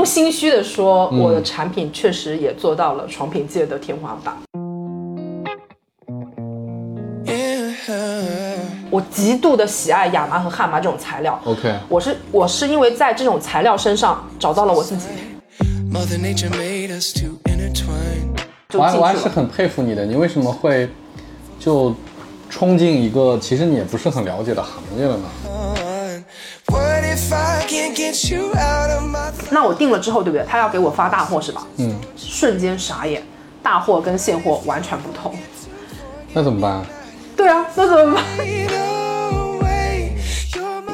不心虚的说，我的产品确实也做到了床品界的天花板。我极度的喜爱亚麻和汉麻这种材料。OK，我是我是因为在这种材料身上找到了我自己就进去了。我还是很佩服你的，你为什么会就冲进一个其实你也不是很了解的行业了呢？那我定了之后，对不对？他要给我发大货是吧？嗯。瞬间傻眼，大货跟现货完全不同。那怎么办？对啊，那怎么办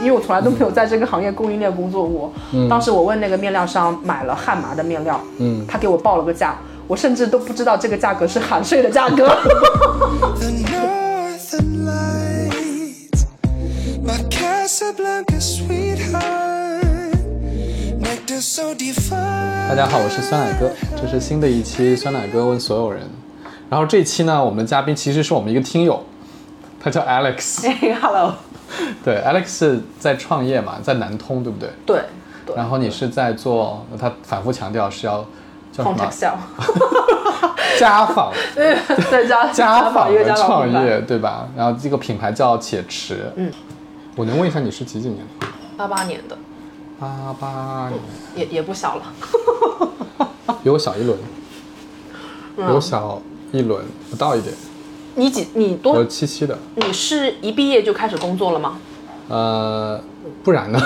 因为我从来都没有在这个行业供应链工作过。当时我问那个面料商买了汉麻的面料，嗯他给我报了个价，我甚至都不知道这个价格是含税的价格。the northern lights. My Casablanca sweetheart. 大家好，我是酸奶哥，这是新的一期酸奶哥问所有人。然后这一期呢，我们的嘉宾其实是我们一个听友，他叫 Alex。嘿 Hello，对，Alex 在创业嘛，在南通，对不对？对对然后你是在做，他反复强调是要叫什么 家纺对家家纺的创业，对吧？然后这个品牌叫且迟。嗯，我能问一下你是几几年的？八八年的，八八年，也也不小了。比我小一轮，比我小一轮不到一点。你几你多是七七的，你是一毕业就开始工作了吗？呃，不然呢？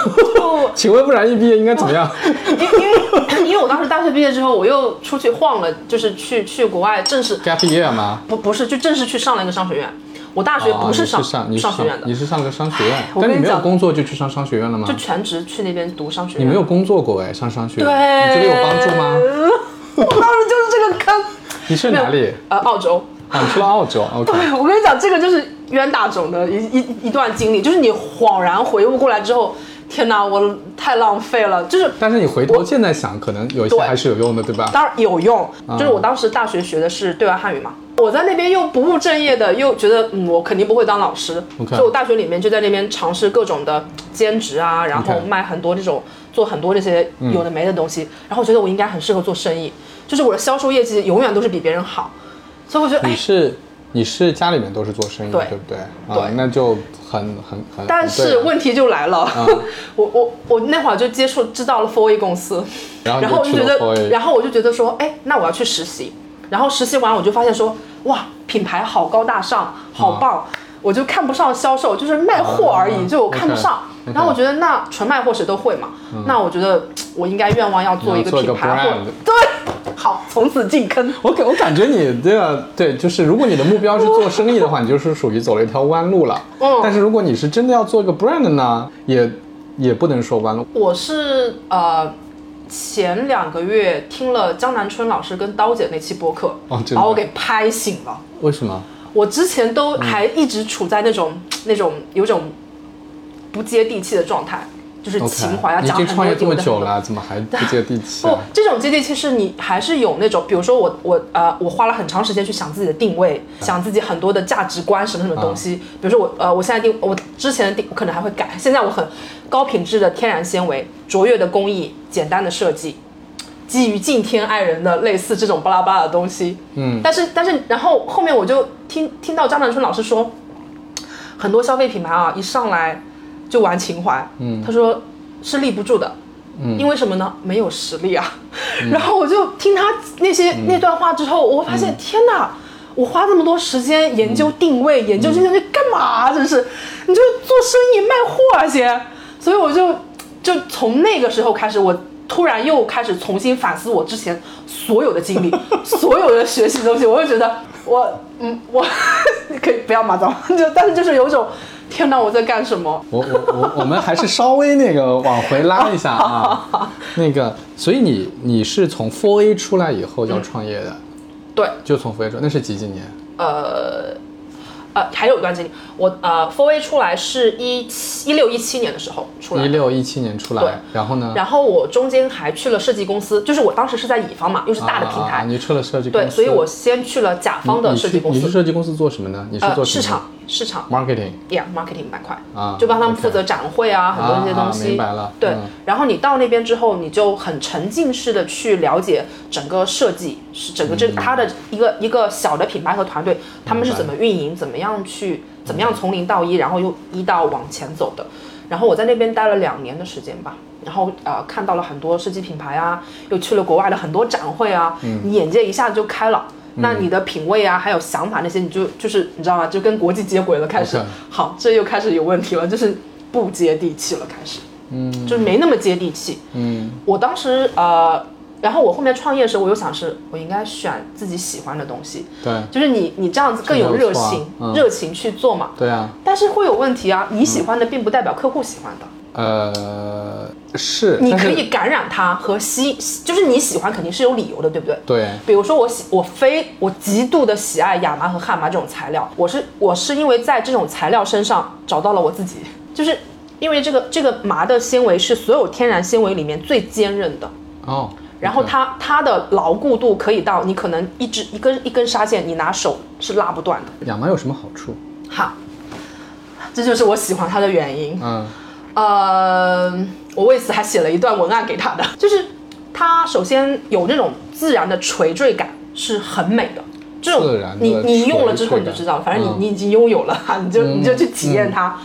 请问不然一毕业应该怎么样？因因为因为我当时大学毕业之后，我又出去晃了，就是去去国外正式 gap year 吗？不不是就正式去上了一个商学院。我大学哦不是上、上学院的你，是上个商学院，我跟你讲但你没有工作就去上商学院了吗就？全职去那边读商学院。你没有工作过哎，上商学院，对，你觉得有帮助吗？我当时就是这个坑。你是哪里？呃，澳洲。啊，你去了澳洲，OK。对，我跟你讲，这个就是冤大种的一一一段经历，就是你恍然回悟过来之后，天哪，我太浪费了。就是但是你回头现在想，可能有一些还是有用的，对吧？当然有用，就是我当时大学学的是对外汉语嘛，我在那边又不务正业的，又觉得嗯我肯定不会当老师所以我大学里面就在那边尝试各种的兼职啊，然后卖很多这种做很多这些有的没的东西，然后我觉得我应该很适合做生意，就是我的销售业绩永远都是比别人好，所以我觉得哎。你是你是家里面都是做生意的，对对不对？对啊，那就很很很。但是问题就来了，我我我那会儿就接触知道了 Four A 公司，然后我就觉你就去了 4A 得，然后我就觉得说，哎，那我要去实习。然后实习完，我就发现说，哇，品牌好高大上，好棒，我就看不上销售，就是卖货而已，啊就我看不上。然后我觉得那纯卖货谁都会嘛，那我觉得我应该愿望要做一个品牌对，好，从此进坑。我感我感觉你这个对，就是如果你的目标是做生意的话，你就是属于走了一条弯路了。嗯但是如果你是真的要做一个 brand 呢，也也不能说弯路。我是呃前两个月听了江南春老师跟刀姐那期播客，哦把我给拍醒了。为什么？我之前都还一直处在那种、那种有种不接地气的状态，就是情怀啊，你已讲很多经创业这么久了，怎么还不接地气 不啊？，这种接地气是你还是有那种，比如说我我呃，我花了很长时间去想自己的定位，想自己很多的价值观什么什么东西。比如说我呃，我现在定我之前的定我可能还会改，现在我很高品质的天然纤维，卓越的工艺，简单的设计。基于敬天爱人的类似这种巴拉巴拉的东西，嗯，但是但是然后后面我就听听到张南春老师说，很多消费品牌啊一上来就玩情怀，嗯他说是立不住的，嗯因为什么呢？没有实力啊。然后我就听他那些、嗯那段话之后，我发现、天哪！我花这么多时间研究定位，研究这些东西干嘛、啊？真是，你就做生意卖货啊先。所以我就就从那个时候开始，我突然又开始重新反思我之前所有的经历，所有的学习的东西，我就觉得我嗯我 可以不要骂脏话，就但是就是有一种天哪我在干什么？我我我我们还是稍微那个往回拉一下啊，那个，所以你你是从 Four A 出来以后要创业的，对，就从 Four A 出，那是几几年？呃呃，还有一段经历，我呃 Four A 出来是一七一六一七年的时候出来的。一六一七年出对。来，然后呢？然后我中间还去了设计公司，就是我当时是在乙方嘛，又是大的平台，啊啊啊你去了设计公司，对，所以我先去了甲方的设计公司，去你是设计公司做什么呢？你是呃做市场市场。Marketing yeah marketing 板块。啊就帮他们负责展会啊，很多这些东啊西。明白了对，嗯。然后你到那边之后，你就很沉浸式的去了解整个设计，是整个这嗯。它的一个一个小的品牌和团队，他们是怎么运营，怎么样去怎么样从零到一，然后又一到往前走的。然后我在那边待了两年的时间吧，然后呃看到了很多设计品牌啊，又去了国外的很多展会啊，嗯。你眼界一下子就开了。那你的品味啊，还有想法那些，你就就是你知道吗？就跟国际接轨了，开始。好，这又开始有问题了，就是不接地气了，开始，嗯，就是没那么接地气。嗯。我当时呃，然后我后面创业的时候，我又想是我应该选自己喜欢的东西，对。就是你你这样子更有热情，热情去做嘛。对啊，但是会有问题啊，你喜欢的并不代表客户喜欢的。呃是，你可以感染它和吸，就是你喜欢肯定是有理由的，对不对？对比如说我喜，我非我极度的喜爱亚麻和汉麻这种材料，我是我是因为在这种材料身上找到了我自己，就是因为这个这个麻的纤维是所有天然纤维里面最坚韧的，哦，然后它它的牢固度可以到你可能一只一根一根纱线，你拿手是拉不断的。亚麻有什么好处？好，这就是我喜欢它的原因。嗯呃，我为此还写了一段文案给他的，就是它首先有那种自然的垂坠感，是很美的。这种自然的你你用了之后你就知道了，反正你、嗯你已经拥有了，你就你就去体验它。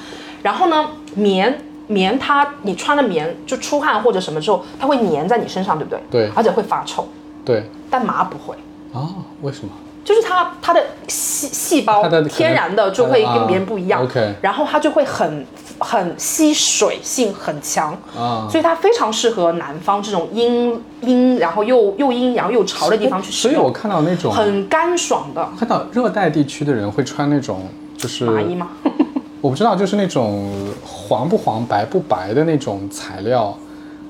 然后呢，棉棉它你穿了棉就出汗或者什么之后，它会粘在你身上，对不对？对而且会发臭，对但麻不会。啊，为什么？就是它它的细细胞天然的就会跟别人不一样，啊，OK 然后它就会很很吸水性很强，啊所以它非常适合南方这种阴阴，然后又又阴阳又潮的地方去使用，所以我看到那种很干爽的看到热带地区的人会穿那种就是麻衣吗？我不知道，就是那种黄不黄、白不白的那种材料，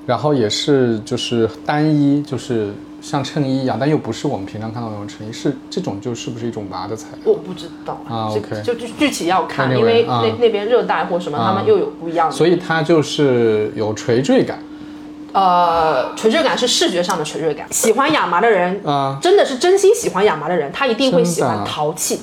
然后也是就是单一，就是像衬衣一样，但又不是我们平常看到那种衬衣，是这种就是不是一种麻的材料？我不知道啊这 OK 就具具体要看因为啊那那边热带或什么，他们又有不一样的。所以它就是有垂坠感呃，垂坠感是视觉上的垂坠感。喜欢亚麻的人，啊真的是真心喜欢亚麻的人，他一定会喜欢陶器。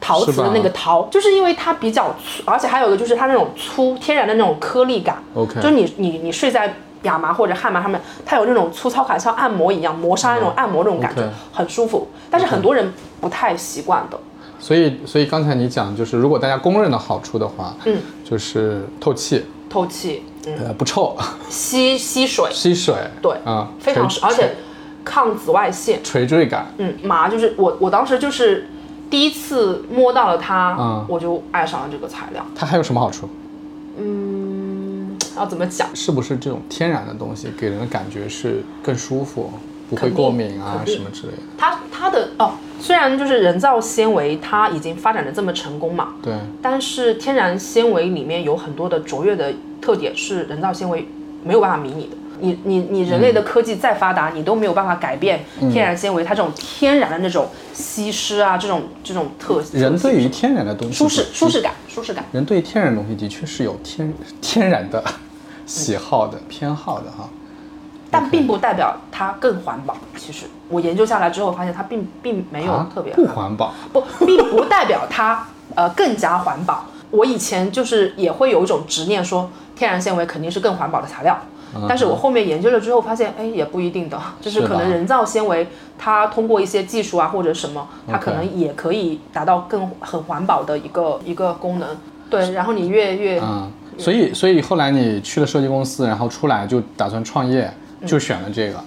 陶瓷的那个陶，就是因为它比较粗，而且还有一个就是它那种粗天然的那种颗粒感。OK 就是你你你睡在亚麻或者汉麻上面，它有那种粗糙感，像按摩一样，磨砂那种按摩那种感觉很舒服。但是很多人不太习惯的。所以，所以刚才你讲，就是如果大家公认的好处的话，嗯，就是透气，透气，嗯，呃，不臭，吸吸水，吸水，对，啊，非常垂而且抗紫外线。垂坠感，嗯，麻就是我我当时就是第一次摸到了它，嗯我就爱上了这个材料。它还有什么好处？要怎么讲？是不是这种天然的东西给人的感觉是更舒服，不会过敏啊什么之类的？它它的哦，虽然就是人造纤维它已经发展的这么成功嘛，对，但是天然纤维里面有很多的卓越的特点是人造纤维没有办法迷你的。你你你人类的科技再发达，你都没有办法改变天然纤维它这种天然的那种吸湿啊，这种这种特性人对于天然的东西舒适舒适感舒适感。人对于天然的东西的确是有天天然的喜好的、偏好的哈。但并不代表它更环保。其实我研究下来之后，发现它并并没有啊特别不环保，不，并不代表它呃更加环保。我以前就是也会有一种执念，说天然纤维肯定是更环保的材料。但是我后面研究了之后发现，哎，也不一定的，就是可能人造纤维它通过一些技术啊或者什么，它可能也可以达到更很环保的一个一个功能。对，然后你越越嗯，所以所以后来你去了设计公司，然后出来就打算创业，就选了这个，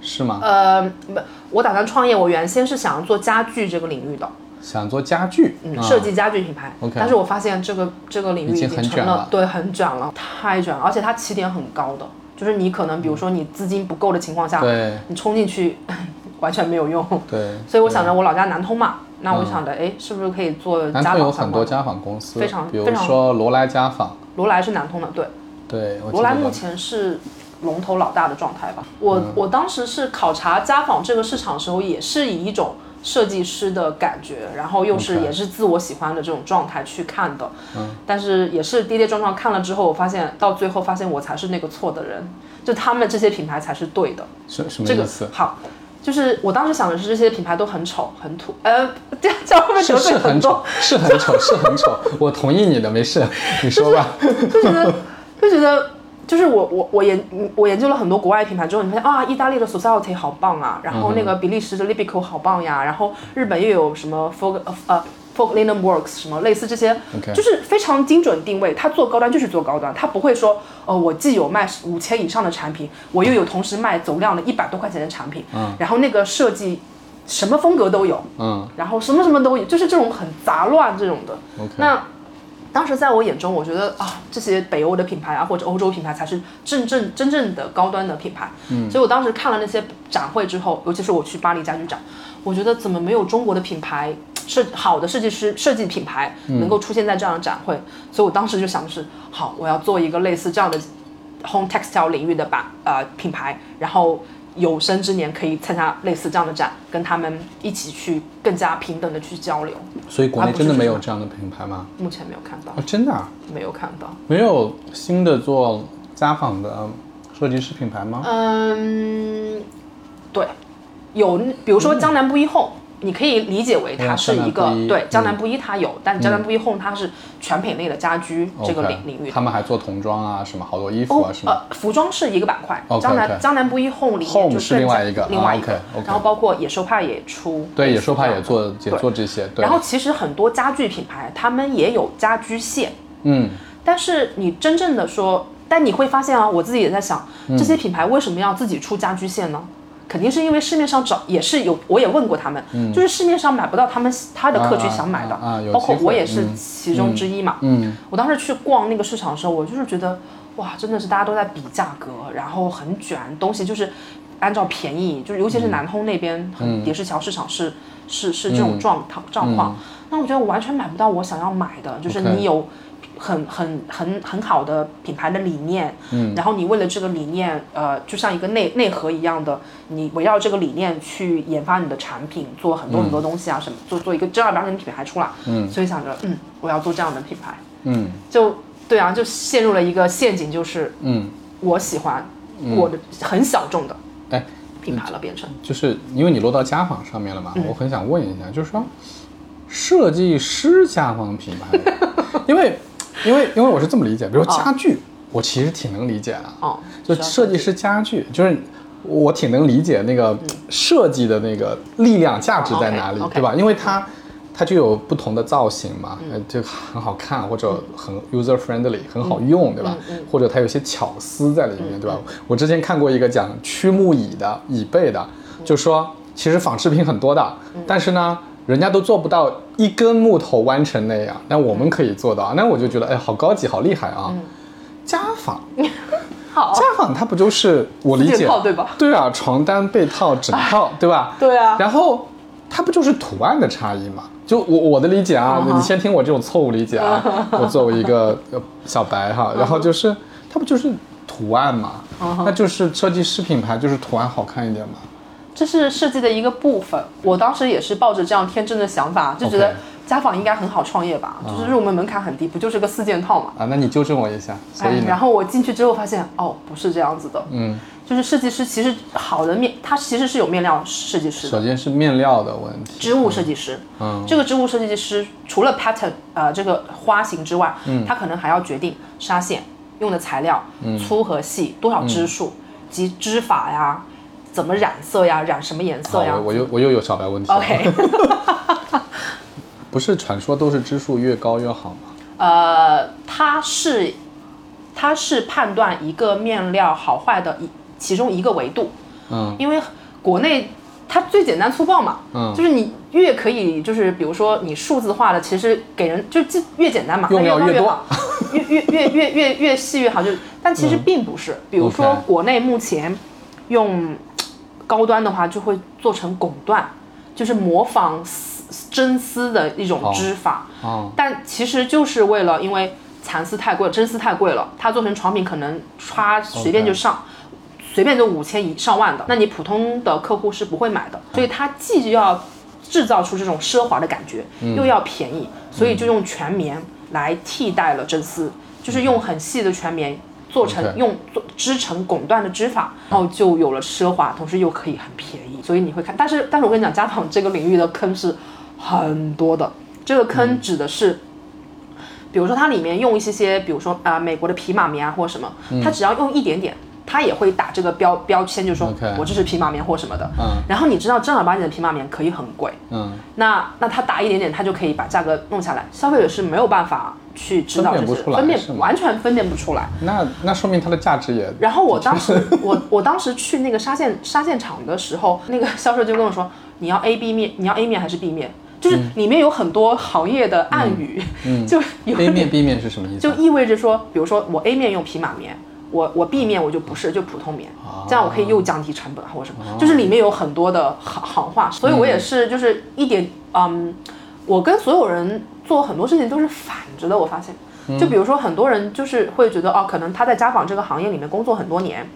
是吗？呃不，我打算创业，我原先是想要做家具这个领域的。想做家具，嗯，啊设计家具品牌。OK 但是我发现这个这个领域已经经成了，很卷了对，很卷了，太卷了，而且它起点很高的，就是你可能比如说你资金不够的情况下，对你冲进去 完全没有用。对，所以我想着我老家南通嘛，那我想着哎，是不是可以做南家通有很多？家纺公司，非常比如说罗莱家纺，罗莱是南通的，对，对，罗莱目前是龙头老大的状态吧。我、嗯我当时是考察家纺这个市场的时候，也是以一种设计师的感觉，然后又是也是自我喜欢的这种状态去看的。嗯，但是也是跌跌撞撞看了之后，我发现到最后发现我才是那个错的人，就他们这些品牌才是对的。什什么这个意思？好，就是我当时想的是这些品牌都很丑很土，呃，这样这样会不会是得很多丑？，是很丑，是很丑。我同意你的，没事，你说吧。就觉得就觉得就是我我我研我研究了很多国外品牌之后，你发现啊，意大利的 Society 好棒啊，然后那个比利时的 Libico 好棒呀，然后日本又有什么 Fog 呃呃 Fog Linen Works 什么类似这些就是非常精准定位，它做高端就是做高端，它不会说哦，我既有卖五千以上的产品，我又有同时卖走量的一百多块钱的产品，嗯。然后那个设计什么风格都有，嗯。然后什么什么都有，就是这种很杂乱这种的。那当时在我眼中，我觉得啊，这些北欧的品牌啊，或者欧洲品牌才是真正真正的高端的品牌。嗯，所以我当时看了那些展会之后，尤其是我去巴黎家具展，我觉得怎么没有中国的品牌设好的设计师设计品牌能够出现在这样的展会？所以我当时就想的是，好，我要做一个类似这样的 home textile 领域的吧呃品牌，然后有生之年可以参加类似这样的展，跟他们一起去更加平等的去交流。所以国内真的没有这样的品牌吗？目前没有看到啊，，真的啊，没有看到。没有新的做家纺的设计师品牌吗？嗯，对，有，比如说江南布衣 home，、你可以理解为它嗯是一个、对江嗯南布衣它有，但江南布衣 home 它是全品类的家居这个领领域。他们还做童装啊，什么好多衣服哦啊，是吗？呃，服装是一个板块江南江南布衣 home 里面就是另外一个啊另外一个然后包括野兽派也出，对，野兽派也做也做这些，对。然后其实很多家具品牌他们也有家居线，嗯，但是你真正的说，但你会发现啊，我自己也在想，嗯这些品牌为什么要自己出家居线呢？肯定是因为市面上找也是有，我也问过他们，就是市面上买不到他们他的客群想买的，嗯啊啊啊包括我也是嗯其中之一嘛。嗯，我当时去逛那个市场的时候，我就是觉得，哇，真的是大家都在比价格，然后很卷，东西就是按照便宜，就是尤其是南通那边，很叠石桥市场是是是这种状况状况。那我觉得我完全买不到我想要买的，就是你有很很很很好的品牌的理念，嗯，然后你为了这个理念，呃，就像一个内内核一样的，你围绕这个理念去研发你的产品，做很多很多东西啊，什么做做一个正儿八经的品牌出来，嗯，所以想着，嗯，我要做这样的品牌，嗯。就对啊，就陷入了一个陷阱，就是嗯，我喜欢我的很小众的哎，品牌了，变成就是因为你落到家纺上面了嘛，嗯。我很想问一下，就是说设计师家纺品牌，因为因为因为我是这么理解，比如说家具，我其实挺能理解的，哦，就设计师家具，就是我挺能理解那个设计的那个力量价值在哪里，嗯对吧？因为它它就有不同的造型嘛，呃就很好看，或者很 user friendly，很好用，对吧？或者它有些巧思在里面，对吧？我之前看过一个讲曲木椅的椅背的，就说其实仿制品很多的，但是呢。人家都做不到一根木头弯成那样，那我们可以做到，那我就觉得哎，好高级，好厉害啊！家纺，好家纺它不就是我理解对吧？对啊，床单、被套、枕套，对吧？对啊然后它不就是图案的差异嘛？就我我的理解啊，你先听我这种错误理解啊。我作为一个呃小白哈，嗯然后就是它不就是图案嘛？那就是设计师品牌就是图案好看一点嘛？这是设计的一个部分。我当时也是抱着这样天真的想法，就觉得家纺应该很好创业吧，就是入门门槛很低，不就是个四件套嘛？啊，那你纠正我一下。所以哎，然后我进去之后发现，哦，不是这样子的，嗯，就是设计师其实好的面，他其实是有面料设计师的首，先是面料的问题。织物设计师。嗯这个织物设计师除了 pattern 呃这个花型之外，嗯，他可能还要决定纱线用的材料、嗯粗和细多少支数、及织法呀，怎么染色呀，染什么颜色，呀？我我又我又有小白问题了。？OK，不是传说都是支数越高越好吗？呃，它是它是判断一个面料好坏的一其中一个维度，嗯。因为国内它最简单粗暴嘛，嗯。就是你越可以就是比如说你数字化的，其实给人就就越简单嘛，用料越多越越好，越越越越细越好，就但其实并不是，比如说国内目前用高端的话就会做成拱缎，就是模仿丝真丝的一种哦。织法，哦。但其实就是为了因为蚕丝太贵，真丝太贵了，它做成床品可能刷随便就上。随便就五千以上万的，那你普通的客户是不会买的，所以它既要制造出这种奢华的感觉，又要便宜，所以就用全棉来替代了真丝，就是用很细的全棉做成用做织成拱缎的织法，然后就有了奢华，同时又可以很便宜，所以你会看。但是但是我跟你讲，家纺这个领域的坑是很多的，这个嗯坑指的是。比如说它里面用一些些，比如说啊、美国的皮马棉啊或者什么，嗯它只要用一点点，它也会打这个标标签，就是说我这是皮马棉或什么的。嗯然后你知道正儿八经的皮马棉可以很贵，嗯，那那它打一点点，它就可以把价格弄下来，消费者是没有办法去知道这些，分辨完全分辨不出来。那那说明它的价值也然后我当时我我当时去那个纱线纱线厂的时候，那个销售就跟我说，你要 A B 面，你要 A 面还是 B 面？就是里面有很多行业的暗语，就有 A 面 B 面是什么意思啊？就意味着说，比如说我 A 面用皮马棉，我我 B 面我就不是，就普通棉，这样我可以又降低成本啊或者什么，就是里面有很多的行行话，所以我也是就是一点嗯，我跟所有人做很多事情都是反着的，我发现，就比如说很多人就是会觉得哦，可能他在家纺这个行业里面工作很多年。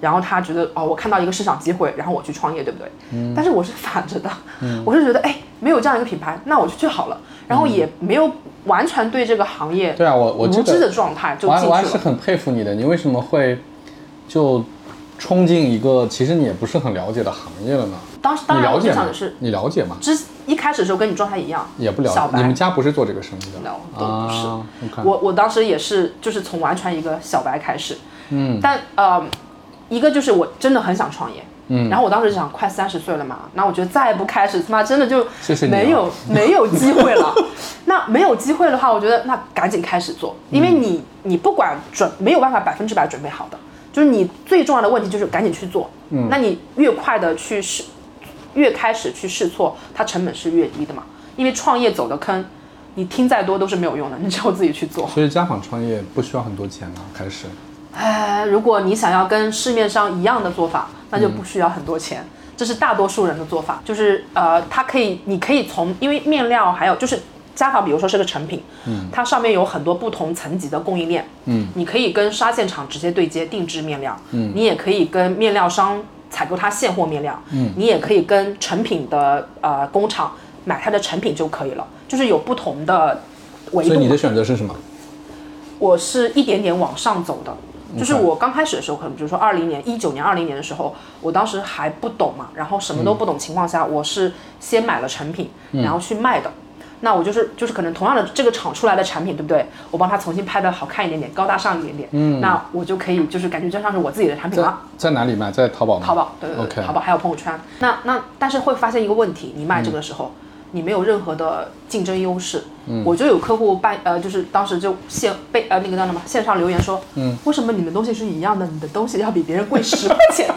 然后他觉得哦，我看到一个市场机会，然后我去创业，对不对？但是我是反着的，我是觉得哎，没有这样一个品牌，那我就去好了，然后也没有完全对这个行业对啊，我我这无知的状态就进去了。我还是很佩服你的，你为什么会就冲进一个其实你也不是很了解的行业了呢？当时当然我就想的是，？你了解吗？之一开始的时候跟你状态一样，也不了解。小白你们家不是做这个生意的 No，都不是我我当时也是，就是从完全一个小白开始，嗯，但呃，一个就是我真的很想创业，嗯，然后我当时就想，快三十岁了嘛，那我觉得再不开始，他妈真的就没有 没有机会了。那没有机会的话，我觉得那赶紧开始做，因为你你不管准没有办法百分之百准备好的，就是你最重要的问题就是赶紧去做，嗯，那你越快的去试，越开始去试错，它成本是越低的嘛，因为创业走的坑。你听再多都是没有用的，你只有自己去做。所以家纺创业不需要很多钱啊，开始。哎，如果你想要跟市面上一样的做法，那就不需要很多钱。这是大多数人的做法，就是呃，它可以，你可以从因为面料还有就是家纺，比如说是个成品，嗯，它上面有很多不同层级的供应链，嗯，你可以跟纱线厂直接对接定制面料，嗯，你也可以跟面料商采购它现货面料，嗯，你也可以跟成品的呃工厂买它的成品就可以了，就是有不同的维度。所以你的选择是什么？我是一点点往上走的。就是我刚开始的时候，可能比如说二零年、一九年、二零年的时候，我当时还不懂嘛，然后什么都不懂情况下，我是先买了成品，然后去卖的。那我就是就是可能同样的这个厂出来的产品，对不对？我帮他重新拍的好看一点点，高大上一点点，嗯，那我就可以就是感觉就像是我自己的产品在了。在哪里卖？在淘宝吗？淘宝，对对对淘宝还有朋友圈。那那但是会发现一个问题，你卖这个的时候，你没有任何的竞争优势。嗯，我就有客户办呃，就是当时就线被呃那个叫什么线上留言说，嗯，为什么你们东西是一样的，你的东西要比别人贵十块钱？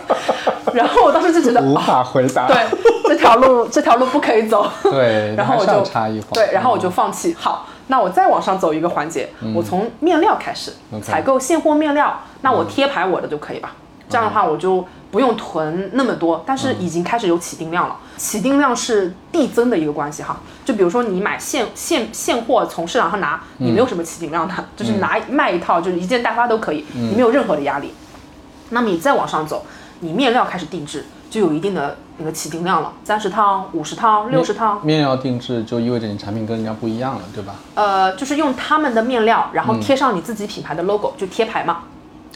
然后我当时就觉得，无哦，法回答。对，这条路 这条路不可以走。对，然后我就差异化。对，然后我就放弃。好，那我再往上走一个环节，我从面料开始采购现货面料，那我贴牌我的就可以吧？这样的话我就不用囤那么多，但是已经开始有起订量了。起订量是递增的一个关系哈。就比如说你买现现现货从市场上拿，你没有什么起订量的，就是拿卖一套就是一件代发都可以，你没有任何的压力。那么你再往上走，你面料开始定制，就有一定的那个起订量了，三十套、五十套、六十套，面料定制就意味着你产品跟人家不一样了，对吧？呃，就是用他们的面料，然后贴上你自己品牌的 logo，、就贴牌嘛。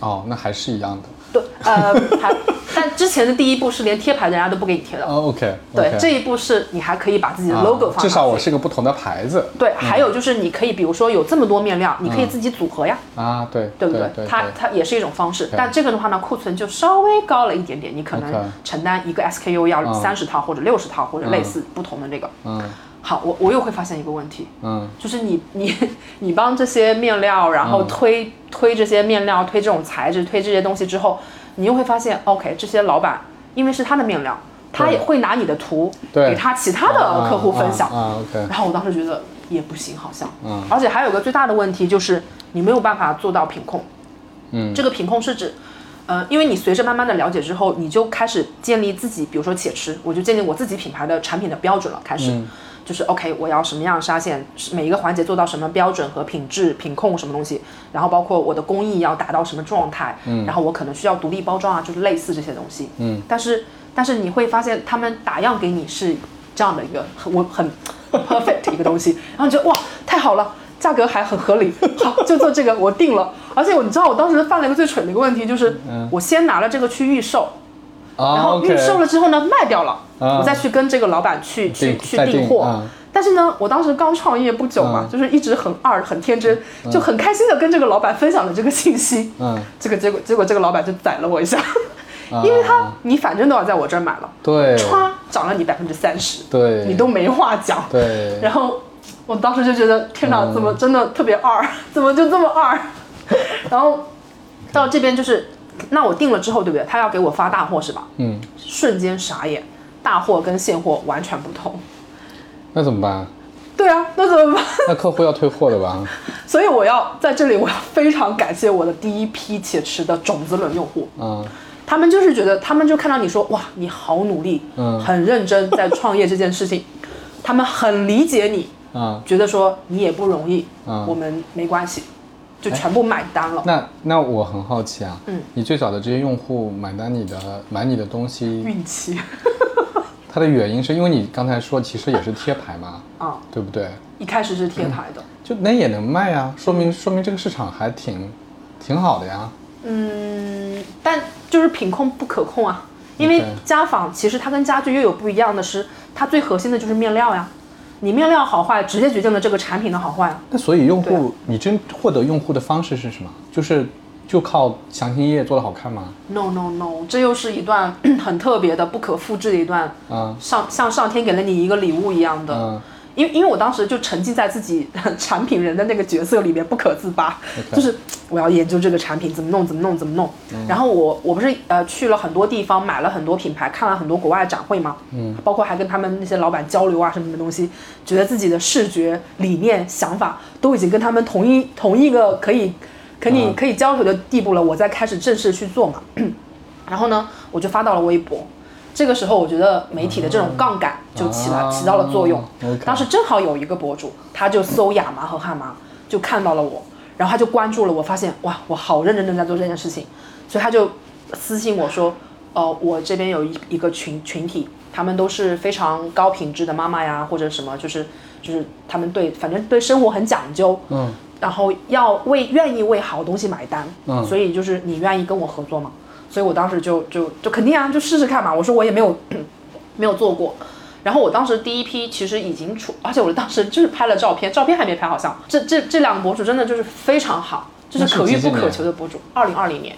哦，那还是一样的。对，呃，还，但之前的第一步是连贴牌的人家都不给你贴的。哦，OK，对，这一步是你还可以把自己的 logo 放上去。至少我是个不同的牌子。对，还有就是你可以，比如说有这么多面料，你可以自己组合呀，啊，对对不对对，它它也是一种方式，但这个的话呢，库存就稍微高了一点点，你可能承担一个 SKU 要三十套或者六十套或者类似不同的这个。嗯好，我我又会发现一个问题，嗯就是你你你帮这些面料，然后推、推这些面料，推这种材质，推这些东西之后，你又会发现，OK，这些老板因为是他的面料，他也会拿你的图给他其他的客户分享。啊，OK 然后我当时觉得也不行，好像，嗯而且还有个最大的问题就是你没有办法做到品控。嗯这个品控是指。呃，因为你随着慢慢的了解之后，你就开始建立自己，比如说且吃，我就建立我自己品牌的产品的标准了。开始，就是 OK，我要什么样的纱线，每一个环节做到什么标准和品质、品控什么东西，然后包括我的工艺要达到什么状态，嗯，然后我可能需要独立包装啊，就是类似这些东西，嗯，但是但是你会发现他们打样给你是这样的一个很我很 perfect 一个东西，然后你觉得哇太好了，价格还很合理，好就做这个我定了，而且我你知道我当时犯了一个最蠢的一个问题，就是嗯。我先拿了这个去预售，啊然后预售了之后呢卖掉了，啊。我再去跟这个老板去去去订货。啊。但是呢，我当时刚创业不久嘛，嗯就是一直很二很天真，就很开心的跟这个老板分享了这个信息。嗯，这个结果结果这个老板就宰了我一下，啊。因为他你反正都要在我这儿买了，对。歘涨了你百分之三十，对。你都没话讲。对，然后我当时就觉得天哪，嗯。怎么真的特别二，怎么就这么二？然后到这边就是，那我定了之后，对不对？他要给我发大货是吧？嗯，瞬间傻眼，大货跟现货完全不同。那怎么办？对啊，那怎么办？那客户要退货的吧？所以我要在这里，我要非常感谢我的第一批且持的种子轮用户，嗯他们就是觉得，他们就看到你说，哇，你好努力，嗯很认真在创业这件事情，他们很理解你，嗯，觉得说你也不容易，嗯我们没关系，就全部买单了。那那我很好奇啊，嗯，你最早的这些用户买单你的买你的东西，运气它的原因是因为你刚才说其实也是贴牌嘛，啊，对不对？一开始是贴牌的，就那也能卖啊，说明说明这个市场还挺挺好的呀。嗯，但就是品控不可控啊，因为家纺其实它跟家具又有不一样的是，它最核心的就是面料呀，你面料好坏直接决定了这个产品的好坏啊。那所以用户，你真获得用户的方式是什么？就是就靠详情页做的好看吗？No no no，这又是一段很特别的、不可复制的一段啊上像上天给了你一个礼物一样的。嗯因为因为我当时就沉浸在自己 产品人的那个角色里面不可自拔就是我要研究这个产品怎么弄怎么弄怎么弄。然后我我不是呃去了很多地方，买了很多品牌，看了很多国外展会嘛，嗯，包括还跟他们那些老板交流啊什么的东西，觉得自己的视觉理念想法都已经跟他们同一同一个可以可以、嗯可以交流的地步了，我再开始正式去做嘛。然后呢，我就发到了微博。这个时候，我觉得媒体的这种杠杆就起了、啊。起到了作用。当时正好有一个博主，他就搜亚麻和汉麻，就看到了我，然后他就关注了我，发现哇，我好认真的在做这件事情，所以他就私信我说，呃，我这边有一一个群群体，他们都是非常高品质的妈妈呀，或者什么，就是就是他们对反正对生活很讲究，嗯。然后要为愿意为好东西买单，嗯。所以就是你愿意跟我合作吗？所以我当时就就就肯定啊，就试试看嘛。我说我也没有 没有做过，然后我当时第一批其实已经出，而且我当时就是拍了照片，照片还没拍好像。这这这两个博主真的就是非常好，就是可遇不可求的博主。二零二零年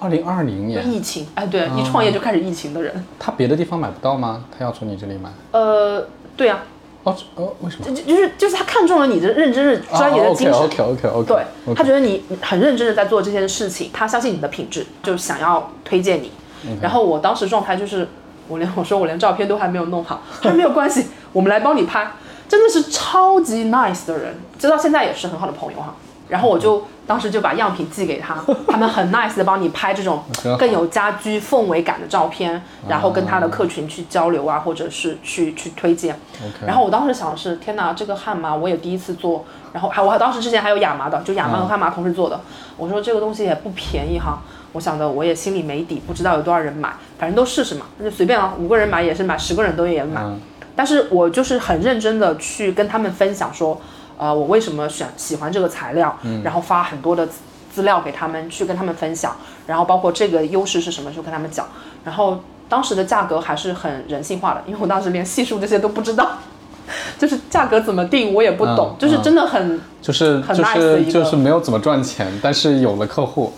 二零二零年，疫情，哎，对，一创业就开始疫情的人，他别的地方买不到吗？他要从你这里买？呃，对啊，哦这哦，为什么？就就是就是他看中了你的认真的专业的精神。OK OK OK，对他觉得你很认真的在做这件事情，他相信你的品质，就想要推荐你。然后我当时状态就是，我连我说我连照片都还没有弄好，他说没有关系，我们来帮你拍，真的是超级 nice 的人，直到现在也是很好的朋友哈。然后我就当时就把样品寄给他，他们很 nice 的帮你拍这种更有家居氛围感的照片，然后跟他的客群去交流啊，或者是去去推荐。然后我当时想的是，天哪，这个汉麻我也第一次做，然后还我当时之前还有亚麻的，就亚麻和汉麻同时做的。我说这个东西也不便宜哈，我想的我也心里没底，不知道有多少人买，反正都试试嘛，那就随便啊，五个人买也是买，十个人都也买。嗯但是我就是很认真的去跟他们分享说，呃，我为什么选喜欢这个材料，然后发很多的资资料给他们去跟他们分享，然后包括这个优势是什么，就跟他们讲，然后当时的价格还是很人性化的，因为我当时连系数这些都不知道，就是价格怎么定我也不懂，嗯就是真的很。就是很就 nice 的就是没有怎么赚钱，但是有了客户。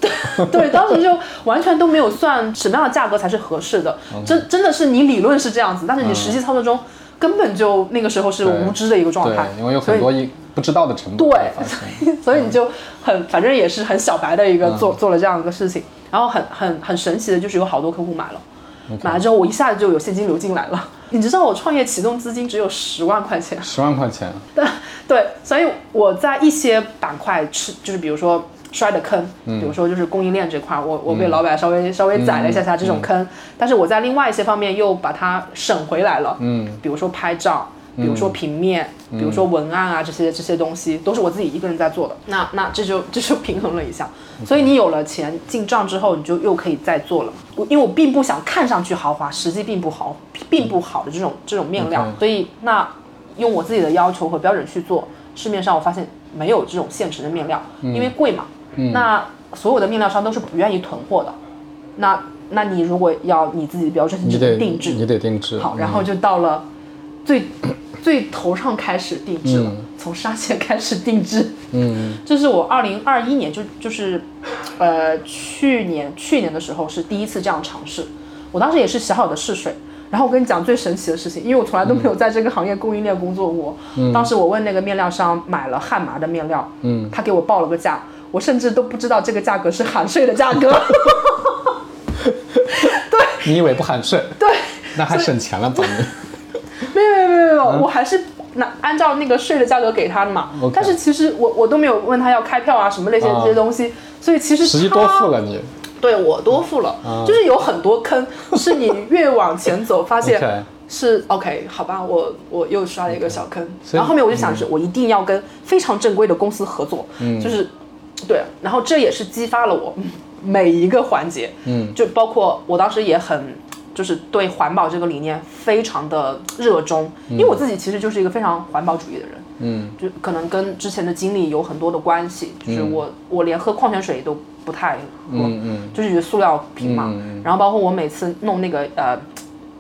对，当时就完全都没有算什么样的价格才是合适的，真真的是你理论是这样子，但是你实际操作中根本就那个时候是无知的一个状态，对，因为有很多一不知道的成本。对 所以你就很，反正也是很小白的一个嗯。做、做了这样一个事情，然后很很很神奇的就是有好多客户买了，买了之后我一下子就有现金流进来了。你知道我创业启动资金只有十万块钱，十万块钱，对对，所以我在一些板块吃，就是比如说摔的坑，嗯比如说就是供应链这块，我我被老板稍微、稍微宰了一下下这种坑，但是我在另外一些方面又把它省回来了，嗯，比如说拍照。比如说平面，比如说文案啊，这些这些东西都是我自己一个人在做的。那那这就这就平衡了一下，所以你有了钱进账之后，你就又可以再做了。我因为我并不想看上去豪华，实际并不豪，并不好的这种这种面料所以那用我自己的要求和标准去做，市面上我发现没有这种现成的面料，因为贵嘛。那所有的面料商都是不愿意囤货的。那那你如果要你自己的标准，你得定制。你得定制。好，嗯然后就到了最 最头上开始定制了，嗯从纱线开始定制。嗯 这是我二零二一年就就是，呃，去年去年的时候是第一次这样尝试，我当时也是小小的试水。然后我跟你讲最神奇的事情，因为我从来都没有在这个行业供应链工作过。嗯当时我问那个面料商买了汉麻的面料，嗯，他给我报了个价，我甚至都不知道这个价格是含税的价格。对。你以为不含税？对，那还省钱了，帮你。没有没有没有没有，我还是拿按照那个税的价格给他的嘛。但是其实我我都没有问他要开票啊什么那些啊。这些东西，所以其实实际他多付了你。对我多付了，啊。就是有很多坑，是你越往前走发现是 OK，好吧，我我又刷了一个小坑，然后后面我就想是，我一定要跟非常正规的公司合作，嗯。就是对，然后这也是激发了我嗯每一个环节，嗯。就包括我当时也很。就是对环保这个理念非常的热衷，因为我自己其实就是一个非常环保主义的人，嗯。就可能跟之前的经历有很多的关系，就是我、我连喝矿泉水都不太喝，嗯嗯。就是觉得塑料瓶嘛，然后包括我每次弄那个呃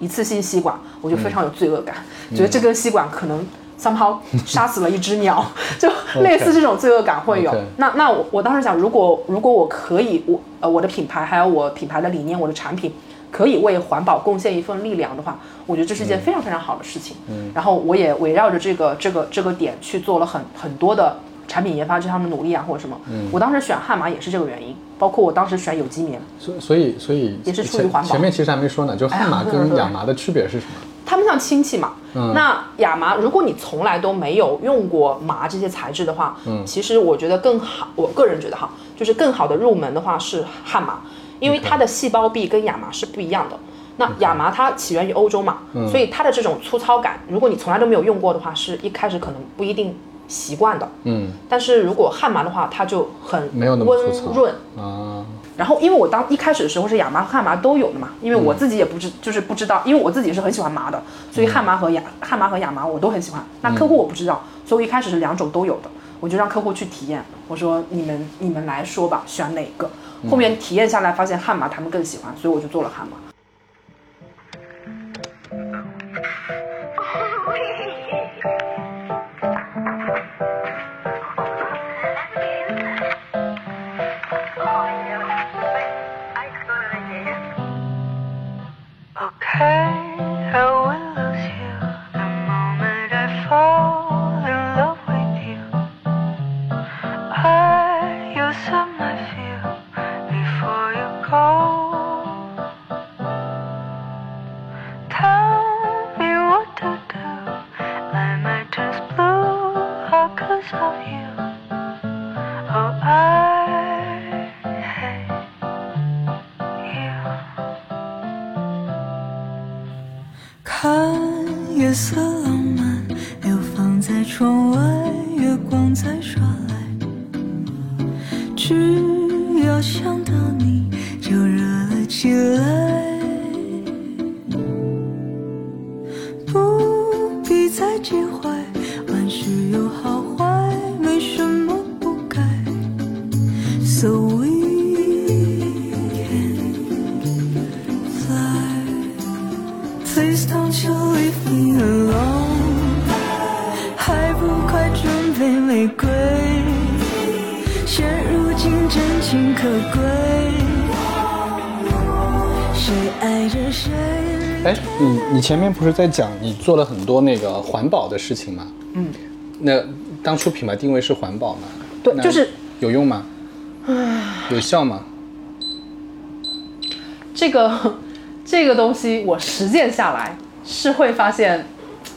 一次性吸管，我就非常有罪恶感，嗯。觉得这根吸管可能 somehow 杀死了一只鸟，就类似这种罪恶感会有。那那我我当时想，如果如果我可以，我呃我的品牌还有我品牌的理念，我的产品。可以为环保贡献一份力量的话，我觉得这是一件非常非常好的事情。嗯，然后我也围绕着这个这个这个点去做了很很多的产品研发这方面努力啊，或者什么。嗯，我当时选悍马也是这个原因，包括我当时选有机棉，所所以所以也是出于环保前面其实还没说呢，就汉麻哎呀跟亚麻的区别是什么？它们像亲戚嘛。嗯。那亚麻，如果你从来都没有用过麻这些材质的话，嗯，其实我觉得更好，我个人觉得哈，就是更好的入门的话是汉麻，因为它的细胞壁跟亚麻是不一样的。那亚麻它起源于欧洲嘛，嗯。所以它的这种粗糙感，如果你从来都没有用过的话，是一开始可能不一定习惯的。嗯。但是如果汉麻的话，它就很没有那么温粗糙。润，啊，然后，因为我当一开始的时候是亚麻和汉麻都有的嘛，因为我自己也不知，就是不知道，因为我自己是很喜欢麻的，所以汉麻和亚汉麻和亚麻我都很喜欢。那客户我不知道，所以我一开始是两种都有的，我就让客户去体验，我说你们你们来说吧，选哪个？后面体验下来发现汉麻他们更喜欢，所以我就做了汉麻。前面不是在讲你做了很多那个环保的事情吗？嗯，那当初品牌定位是环保吗？对就是有用吗？有效吗？这个 这个东西我实践下来是会发现，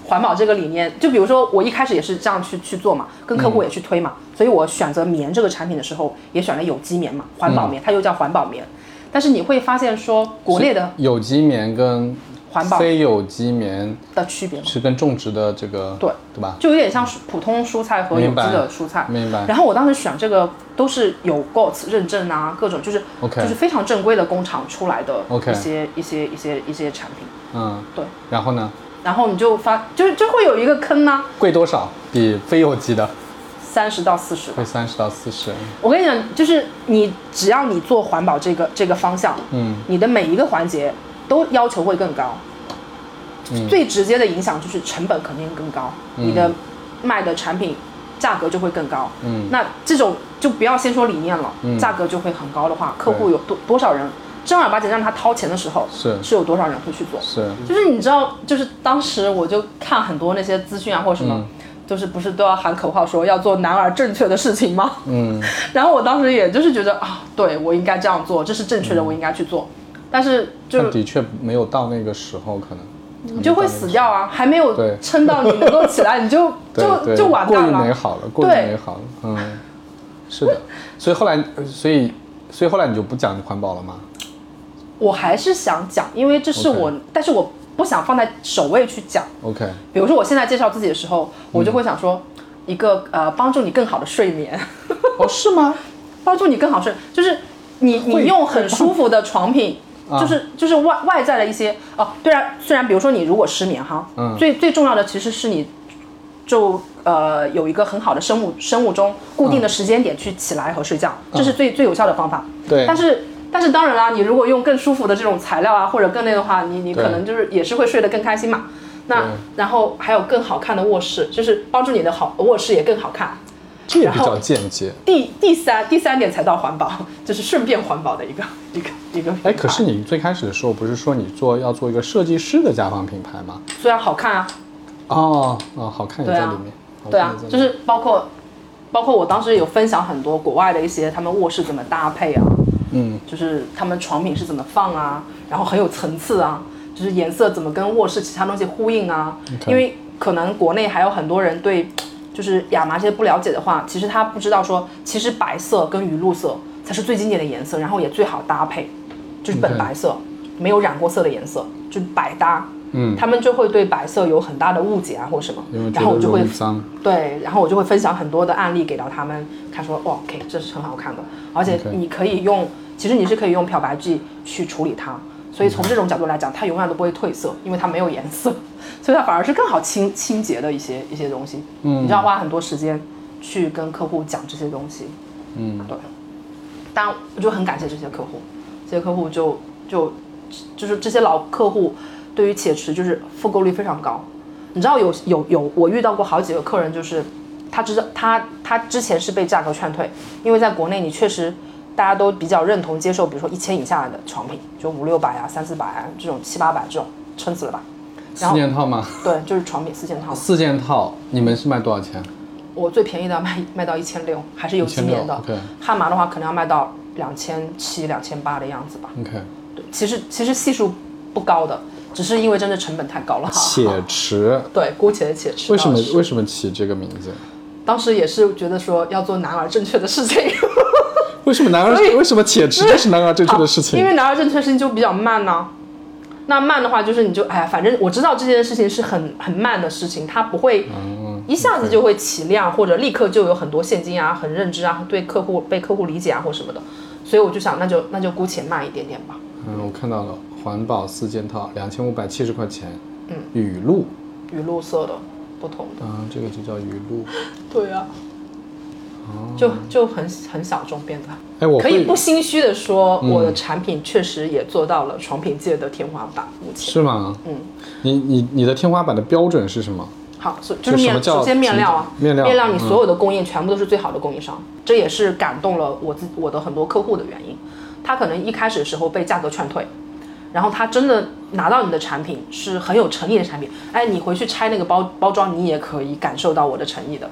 环保这个理念，就比如说我一开始也是这样去去做嘛，跟客户也去推嘛，所以我选择棉这个产品的时候也选了有机棉嘛，环保棉，它又叫环保棉。但是你会发现说，国内的有机棉跟环保非有机棉的区别吗，是跟种植的这个对对吧？就有点像是普通蔬菜和有机的蔬菜。明白然后我当时选这个都是有 GOTS 认证啊，各种就是 OK 就是非常正规的工厂出来的 OK 一些一些一些一些产品。嗯，对。然后呢？然后你就发就是就会有一个坑呢、贵多少？比非有机的？三十到四十。会三十到四十。我跟你讲，就是你只要你做环保这个这个方向，嗯，你的每一个环节都要求会更高。嗯最直接的影响就是成本肯定更高，你的卖的产品价格就会更高。嗯那这种就不要先说理念了，价格就会很高的话，客户有多多少人正儿八经让他掏钱的时候，是是有多少人会去做？是，就是你知道，就是当时我就看很多那些资讯啊或者什么，嗯就是不是都要喊口号说要做男儿正确的事情吗？嗯，然后我当时也就是觉得啊，对我应该这样做，这是正确的，我应该去做。但是就的确没有到那个时候，可能你就会死掉啊，还没有撑到你能够起来，你就 对就对就完过于蛋了。美好了，过于对美好了，嗯，是的。所以后来，所以所以后来你就不讲环保了吗？我还是想讲，因为这是我但是我不想放在首位去讲。OK，比如说我现在介绍自己的时候，我就会想说，一个呃帮助你更好的睡眠，哦，是吗？帮助你更好睡，就是你你用很舒服的床品，啊就是就是外外在的一些哦，虽然虽然比如说你如果失眠哈，嗯最最重要的其实是你就呃有一个很好的生物生物钟固定的时间点去起来和睡觉，这是最最有效的方法。嗯对但是但是当然啦，你如果用更舒服的这种材料啊，或者更那个的话，你你可能就是也是会睡得更开心嘛。那然后还有更好看的卧室，就是帮助你的好卧室也更好看。这也比较间接。第第三第三点才到环保，就是顺便环保的一个 一个一个。哎，可是你最开始的时候不是说你做要做一个设计师的家纺品牌吗？虽然好看啊，哦哦，好看也在里面。对啊就是包括包括我当时有分享很多国外的一些他们卧室怎么搭配啊，嗯，就是他们床品是怎么放啊，然后很有层次啊，就是颜色怎么跟卧室其他东西呼应啊。因为可能国内还有很多人对就是亚麻这些不了解的话，其实他不知道说，其实白色跟鱼露色才是最经典的颜色，然后也最好搭配，就是本白色没有染过色的颜色，就是百搭。嗯他们就会对白色有很大的误解啊，或什么然后我就会。对，然后我就会分享很多的案例给到他们看，说哦，OK，这是很好看的，而且你可以用，其实你是可以用漂白剂去处理它，所以从这种角度来讲，它永远都不会褪色，因为它没有颜色，所以它反而是更好清清洁的一些一些东西。嗯你就要花很多时间去跟客户讲这些东西。嗯对，当然我就很感谢这些客户，这些客户就就就是这些老客户对于且池就是复购率非常高。你知道有有有我遇到过好几个客人，就是他知道他他之前是被价格劝退，因为在国内你确实大家都比较认同接受，比如说一千以下的床品，就五六百啊、三四百啊这种七八百这种，撑死了吧？四件套吗？对，就是床品四件套。四件套，你们是卖多少钱？我最便宜的要卖卖到一千六，还是有几1600年的。OK 汉麻的话可能要卖到两千七、两千八的样子吧。OK，对，其实其实系数不高的，只是因为真的成本太高了。且 迟，对，姑且且迟。为什么为什么起这个名字？当时也是觉得说要做男儿正确的事情，为什么男儿为什么且直就是男儿正确的事情？因为男儿正确的事情就比较慢呢、那慢的话，就是你就哎呀，反正我知道这件事情是很很慢的事情，它不会嗯一下子就会起量，或者立刻就有很多现金啊、很认知啊、对客户被客户理解啊或什么的，所以我就想，那就那就姑且慢一点点吧。嗯，我看到了，环保四件套，两千五百七十块钱。嗯，雨露，雨露色的不同的，啊，这个就叫雨露。对啊，就就很很小众变的。哎，我可以不心虚的说，我的产品确实也做到了床品界的天花板。目前，是吗？嗯，你你你的天花板的标准是什么？好，所以就是首先面料啊，面料面料你嗯所有的供应全部都是最好的供应商，这也是感动了我自我的很多客户的原因。他可能一开始的时候被价格劝退，然后他真的拿到你的产品是很有诚意的产品，哎，你回去拆那个包包装，你也可以感受到我的诚意的。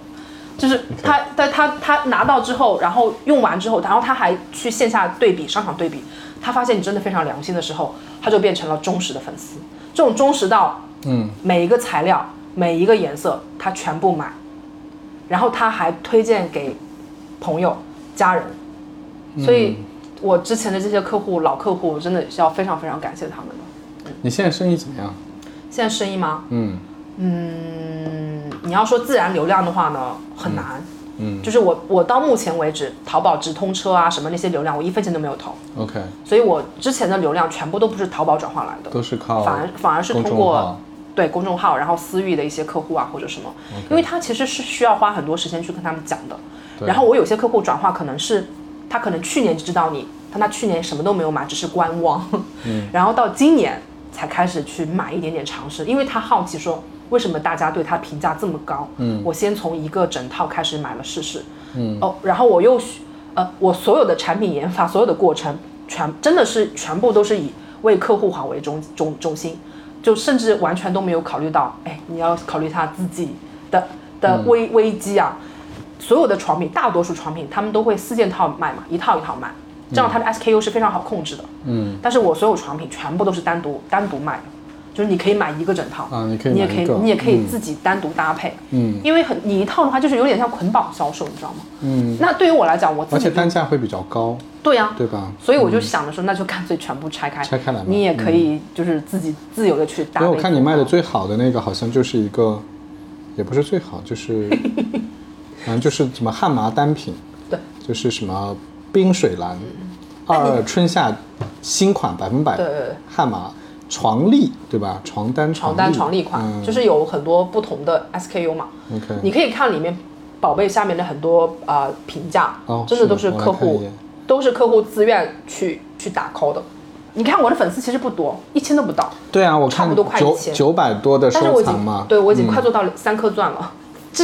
就是他在他他拿到之后，然后用完之后，然后他还去线下对比商场对比，他发现你真的非常良心的时候，他就变成了忠实的粉丝。这种忠实到，嗯，每一个材料、每一个颜色，他全部买，然后他还推荐给朋友、家人，所以我之前的这些客户、老客户，真的是要非常非常感谢他们的。你现在生意怎么样？现在生意吗？嗯嗯，你要说自然流量的话呢，很难。嗯就是我我到目前为止，淘宝直通车啊什么那些流量，我一分钱都没有投，，OK，所以我之前的流量全部都不是淘宝转化来的，都是靠反而反而是通过对公众号，然后私域的一些客户啊或者什么，因为他其实是需要花很多时间去跟他们讲的。然后我有些客户转化可能是他可能去年就知道你，但他去年什么都没有买，只是观望，嗯，然后到今年才开始去买一点点尝试，因为他好奇说为什么大家对他评价这么高，嗯，我先从一个整套开始买了试试，嗯，哦，然后我又呃，我所有的产品研发所有的过程全真的是全部都是以为客户好为中中中心，就甚至完全都没有考虑到，哎，你要考虑他自己的的危、危机啊。所有的床品，大多数床品他们都会四件套卖嘛，一套一套卖，这样它的 SKU 是非常好控制的。嗯，但是我所有床品全部都是单独单独卖的，就是你可以买一个整套啊你可以你也可以你也可以嗯自己单独搭配，嗯因为很你一套的话就是有点像捆绑销售，你知道吗？嗯，那对于我来讲，我自而且单价会比较高，对呀、对吧？所以我就想着说，那就干脆全部拆开，拆开来嘛你也可以就是自己自由的去搭配。因为我看你卖的最好的那个好像就是一个，也不是最好，就是，反正就是什么汉麻单品，对，就是什么冰水蓝，二二春夏新款百分百对对对汉麻床笠，对吧？床单床单床笠笠款，嗯就是有很多不同的 SKU 嘛。OK，你可以看里面宝贝下面的很多呃评价，哦真的都是客户都是客户自愿去去打 call 的。你看我的粉丝其实不多，一千都不到，对啊，我看差不多快九1000九百多的收藏嘛，对我已经嗯快做到三颗钻了。这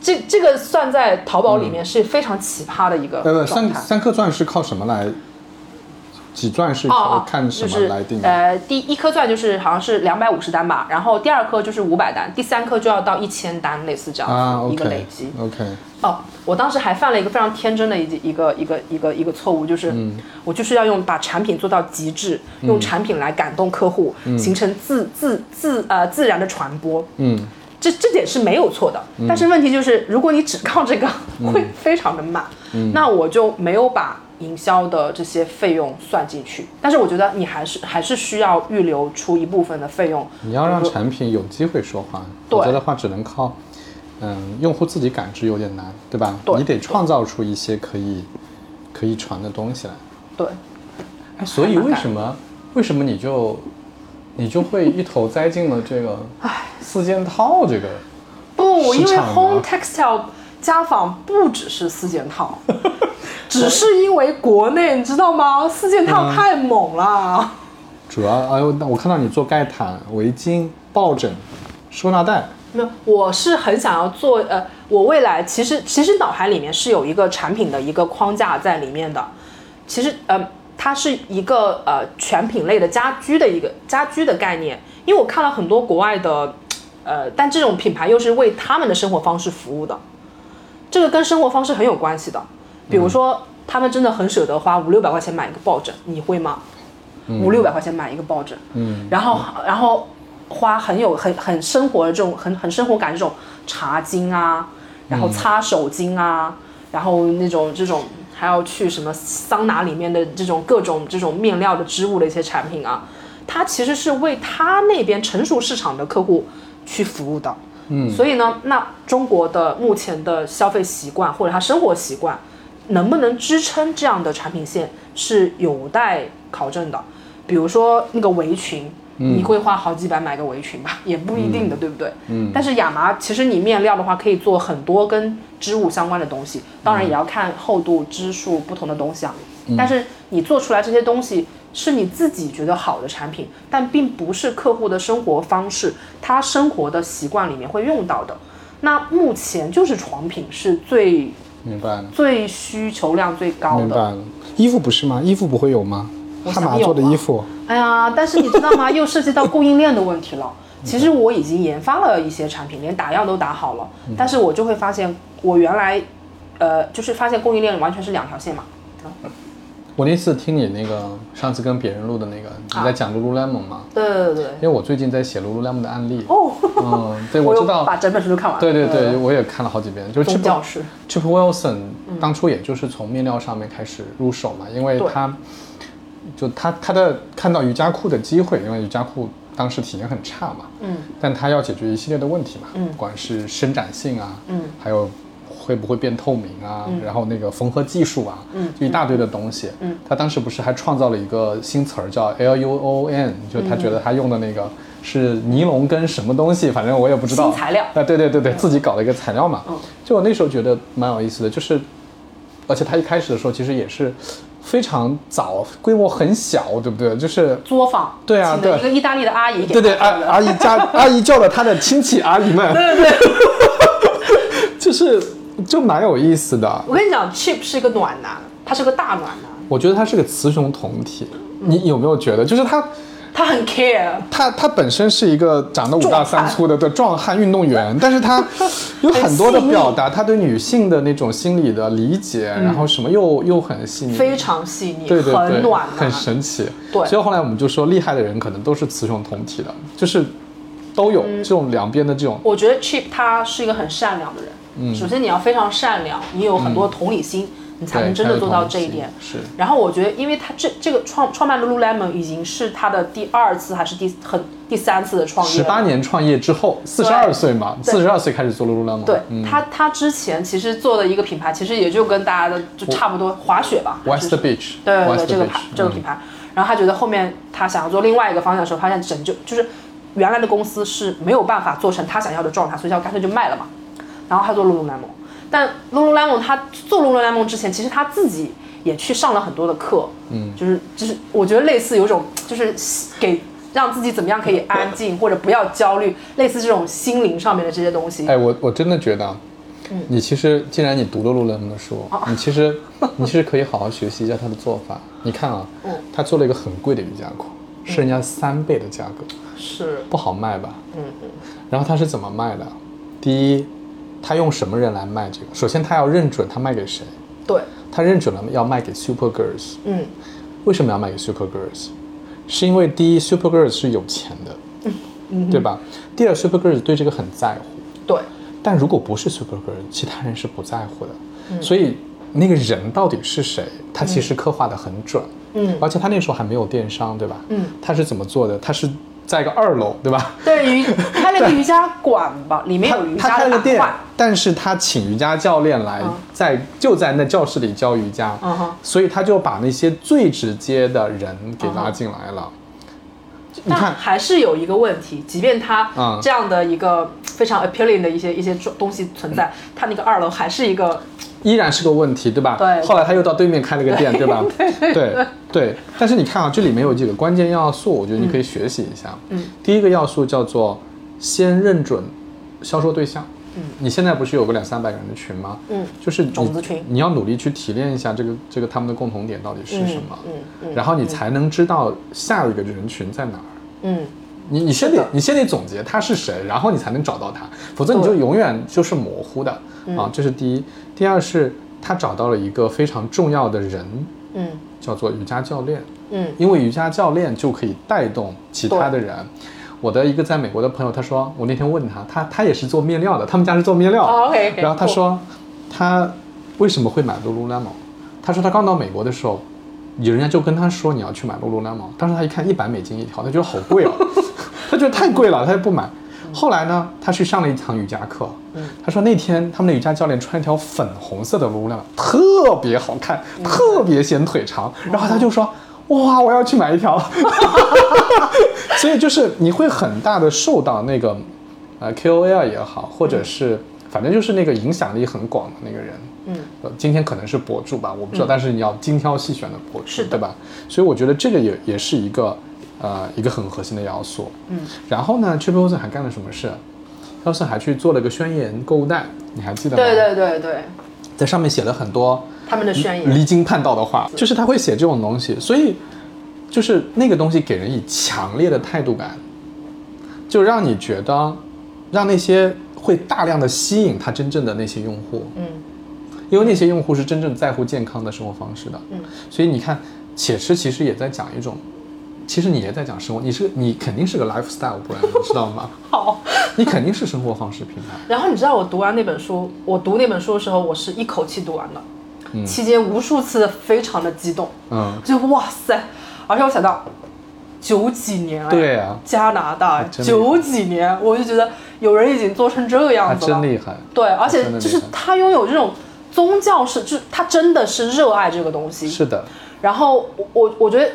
这这个算在淘宝里面是非常奇葩的一个。三三颗钻是靠什么来？几钻是哦哦，靠看什就是么来定的？呃，第一颗钻就是好像是两百五十单吧，然后第二颗就是五百单，第三颗就要到一千单，类似这样子、啊一个累积。OK，哦，我当时还犯了一个非常天真的一一个一个一个一个错误，就是、嗯我就是要用把产品做到极致，用产品来感动客户，形成自自自呃自然的传播。嗯，这这点是没有错的，但是问题就是，如果你只靠这个，会非常的慢。那我就没有把营销的这些费用算进去。但是我觉得你还是还是需要预留出一部分的费用。你要让产品有机会说话，否则的话只能靠，嗯，用户自己感知有点难，对吧？对你得创造出一些可以可以传的东西来。对，哎，所以为什么为什么你就你就会一头栽进了这个四件套这个？不，因为 Home Textile 家纺不只是四件套，只是因为国内你知道吗？四件嗯。套太猛了。主要哎呦，那我看到你做盖毯、围巾、抱枕、收纳袋，没有，我是很想要做，呃，我未来其实其实脑海里面是有一个产品的一个框架在里面的，其实呃，它是一个呃全品类的家居的一个家居的概念，因为我看了很多国外的，呃，但这种品牌又是为他们的生活方式服务的，这个跟生活方式很有关系的，比如说、他们真的很舍得花五六百块钱买一个抱枕，你会吗？五六百块钱买一个抱枕，嗯，然后然后花很有很很生活的这种很很生活感这种茶巾啊，然后擦手巾啊，然后那种这种还要去什么桑拿里面的这种各种这种面料的织物的一些产品啊，它其实是为他那边成熟市场的客户去服务的。嗯所以呢，那中国的目前的消费习惯或者他生活习惯，能不能支撑这样的产品线是有待考证的。比如说那个围裙，你会花好几百买个围裙吧？也不一定的，对不对？嗯但是亚麻其实你面料的话，可以做很多跟织物相关的东西，当然也要看厚度、支数不同的东西啊。但是你做出来这些东西是你自己觉得好的产品，但并不是客户的生活方式，他生活的习惯里面会用到的。那目前就是床品是最明白了，最需求量最高的。明白了。衣服不是吗？衣服不会有吗？我汉麻做的衣服，哎呀，但是你知道吗？又涉及到供应链的问题了。其实我已经研发了一些产品，连打样都打好了，但是我就会发现，我原来，呃，就是发现供应链完全是两条线嘛。我那次听你那个上次跟别人录的那个，你在讲 lululemon 吗？对对对对。因为我最近在写 lululemon 的案例。哦，嗯，对，我知道。把整本书都看完了。对对对，呃我也看了好几遍。就是宗 Chip Wilson 当初也就是从面料上面开始入手嘛，因为对他就他他的看到瑜伽裤的机会，因为瑜伽裤当时体验很差嘛，嗯，但他要解决一系列的问题嘛，嗯不管是伸展性啊，嗯，还有会不会变透明啊，然后那个缝合技术啊，嗯。就一大堆的东西，嗯，他当时不是还创造了一个新词儿叫 L U O N，就他觉得他用的那个是尼龙跟什么东西，反正我也不知道。新材料。啊，对对对对，自己搞了一个材料嘛。嗯。就我那时候觉得蛮有意思的，就是，而且他一开始的时候其实也是非常早，规模很小，对不对？就是作坊，对啊对请了一个意大利的阿姨给对对，阿阿姨家阿姨叫了她的亲戚阿姨们，对 对对，就是就蛮有意思的。我跟你讲，Chip 是一个暖男，他是个大暖男，我觉得他是个雌雄同体，你有没有觉得？就是他他很 care，他他本身是一个长得五大三粗的对壮汉运动员，但是他有很多的表达，他对女性的那种心理的理解，然后什么又又很细腻，非常细腻，对对对，很暖，很神奇。对所以后来我们就说，厉害的人可能都是雌雄同体的，就是都有这种两边的这种。我觉得 Chip 他是一个很善良的人。嗯，首先你要非常善良，你有很多同理心，你才能真的做到这一点。是然后我觉得，因为他这这个创创办 Lululemon 已经是他的第二次还是第很第三次的创业了。十八年创业之后，四十二岁嘛，对四十二岁开始做 Lululemon。对、嗯他，他之前其实做的一个品牌，其实也就跟大家的就差不多，滑雪吧。，West Beach，对对对，这个牌这个嗯品牌。然后他觉得后面他想要做另外一个方向的时候，发现拯救就是原来的公司是没有办法做成他想要的状态，所以他干脆就卖了嘛。然后他做 Lululemon，但 Lululemon 他做 Lululemon 之前，其实他自己也去上了很多的课，嗯，就是就是我觉得类似有种就是给让自己怎么样可以安静或者不要焦虑，类似这种心灵上面的这些东西。哎，我我真的觉得，嗯。你其实既然你读了 Lululemon 的书，哦。你其实你其实可以好好学习一下他的做法。你看啊，嗯。他做了一个很贵的瑜伽裤，是人家三倍的价格，是，不好卖吧？嗯嗯，然后他是怎么卖的？第一，他用什么人来卖这个？首先他要认准他卖给谁，对，他认准了要卖给 Super Girls。嗯为什么要卖给 Super Girls？是因为第一，Super Girls 是有钱的，嗯对吧？第二，Super Girls 对这个很在乎。对，但如果不是 Super Girls，其他人是不在乎的。嗯所以那个人到底是谁，他其实刻画的很准。嗯而且他那时候还没有电商，对吧？嗯，他是怎么做的？他是在一个二楼，对吧？对瑜开了一个瑜伽馆吧，里面他他有瑜伽开了个店的板块。，但是他请瑜伽教练来嗯在就在那教室里教瑜伽，嗯哼所以他就把那些最直接的人给拉进来了。你但看，还是有一个问题，即便它嗯这样的一个非常 appealing 的一些一些东西存在，他那个二楼还是一个依然是个问题，对吧？对后来他又到对面开了个店，对吧？对对但是你看啊，这里面有几个关键要素，我觉得你可以学习一下。嗯，第一个要素叫做先认准销售对象。嗯，你现在不是有个两三百个人的群吗？嗯，就是你种子群你要努力去提炼一下这个这个他们的共同点到底是什么，嗯嗯然后你才能知道下一个人群在哪儿。嗯你你先得你先得总结他是谁，然后你才能找到他，否则你就永远就是模糊的啊。这是第一。第二是他找到了一个非常重要的人，嗯叫做瑜伽教练，嗯因为瑜伽教练就可以带动其他的人。我的一个在美国的朋友，他说，我那天问他，他他也是做面料的，他们家是做面料。哦，OK，OK，然后他说，他为什么会买 Lululemon？他说他刚到美国的时候，有人家就跟他说你要去买 Lululemon，当时他一看一百美金一条，他觉得好贵哦，他觉得太贵了，他就不买。后来呢，他去上了一堂瑜伽课，嗯。他说那天他们的瑜伽教练穿一条粉红色的 Lululemon，特别好看，特别显腿长，然后他就说。哇！我要去买一条，所以就是你会很大的受到那个，呃，KOL 也好，或者是反正就是那个影响力很广的那个人，嗯，呃，今天可能是博主吧，我不知道，但是你要精挑细选的博主，是对吧？所以我觉得这个也也是一个呃一个很核心的要素。嗯，然后呢 t r i p l e Wilson 还干了什么事？w i l 还去做了个宣言购物袋，你还记得吗？对对对对，在上面写了很多他们的宣言，离经叛道的话，就是他会写这种东西，所以就是那个东西给人以强烈的态度感，就让你觉得，让那些会大量的吸引他真正的那些用户，嗯。因为那些用户是真正在乎健康的生活方式的，嗯，所以你看，且吃其实也在讲一种，其实你也在讲生活，你是你肯定是个 lifestyle brand，你知道吗？好。你肯定是生活方式品牌，然后你知道我读完那本书，我读那本书的时候，我是一口气读完的，期间无数次非常的激动，嗯，就哇塞！而且我想到九几年哎，对啊。加拿大九几年，我就觉得有人已经做成这个样子了，真厉害，对，而且就是他拥有这种宗教式，就是他真的是热爱这个东西。是的，然后我我我觉得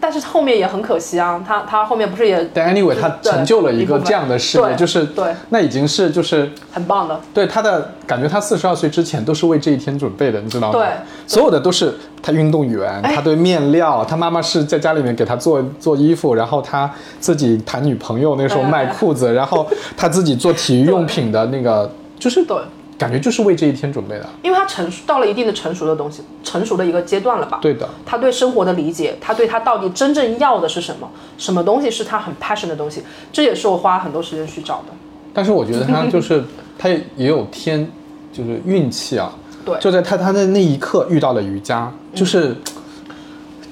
但是后面也很可惜啊，他他后面不是也但 anyway，他成就了一个这样的事业，就是对。那已经是就是很棒的，对他的感觉，他四十二岁之前都是为这一天准备的，你知道吗？对所有的都是他运动员，哎。他对面料，他妈妈是在家里面给他做做衣服，然后他自己谈女朋友，那时候哎。卖裤子，然后他自己做体育用品的那个，就是对。感觉就是为这一天准备的。因为他成熟到了一定的成熟的东西，成熟的一个阶段了吧？对的，他对生活的理解，他对他到底真正要的是什么，什么东西是他很 passion 的东西，这也是我花很多时间去找的。但是我觉得他就是 他也有天，就是运气啊。对就在他他的那一刻遇到了瑜伽，就是、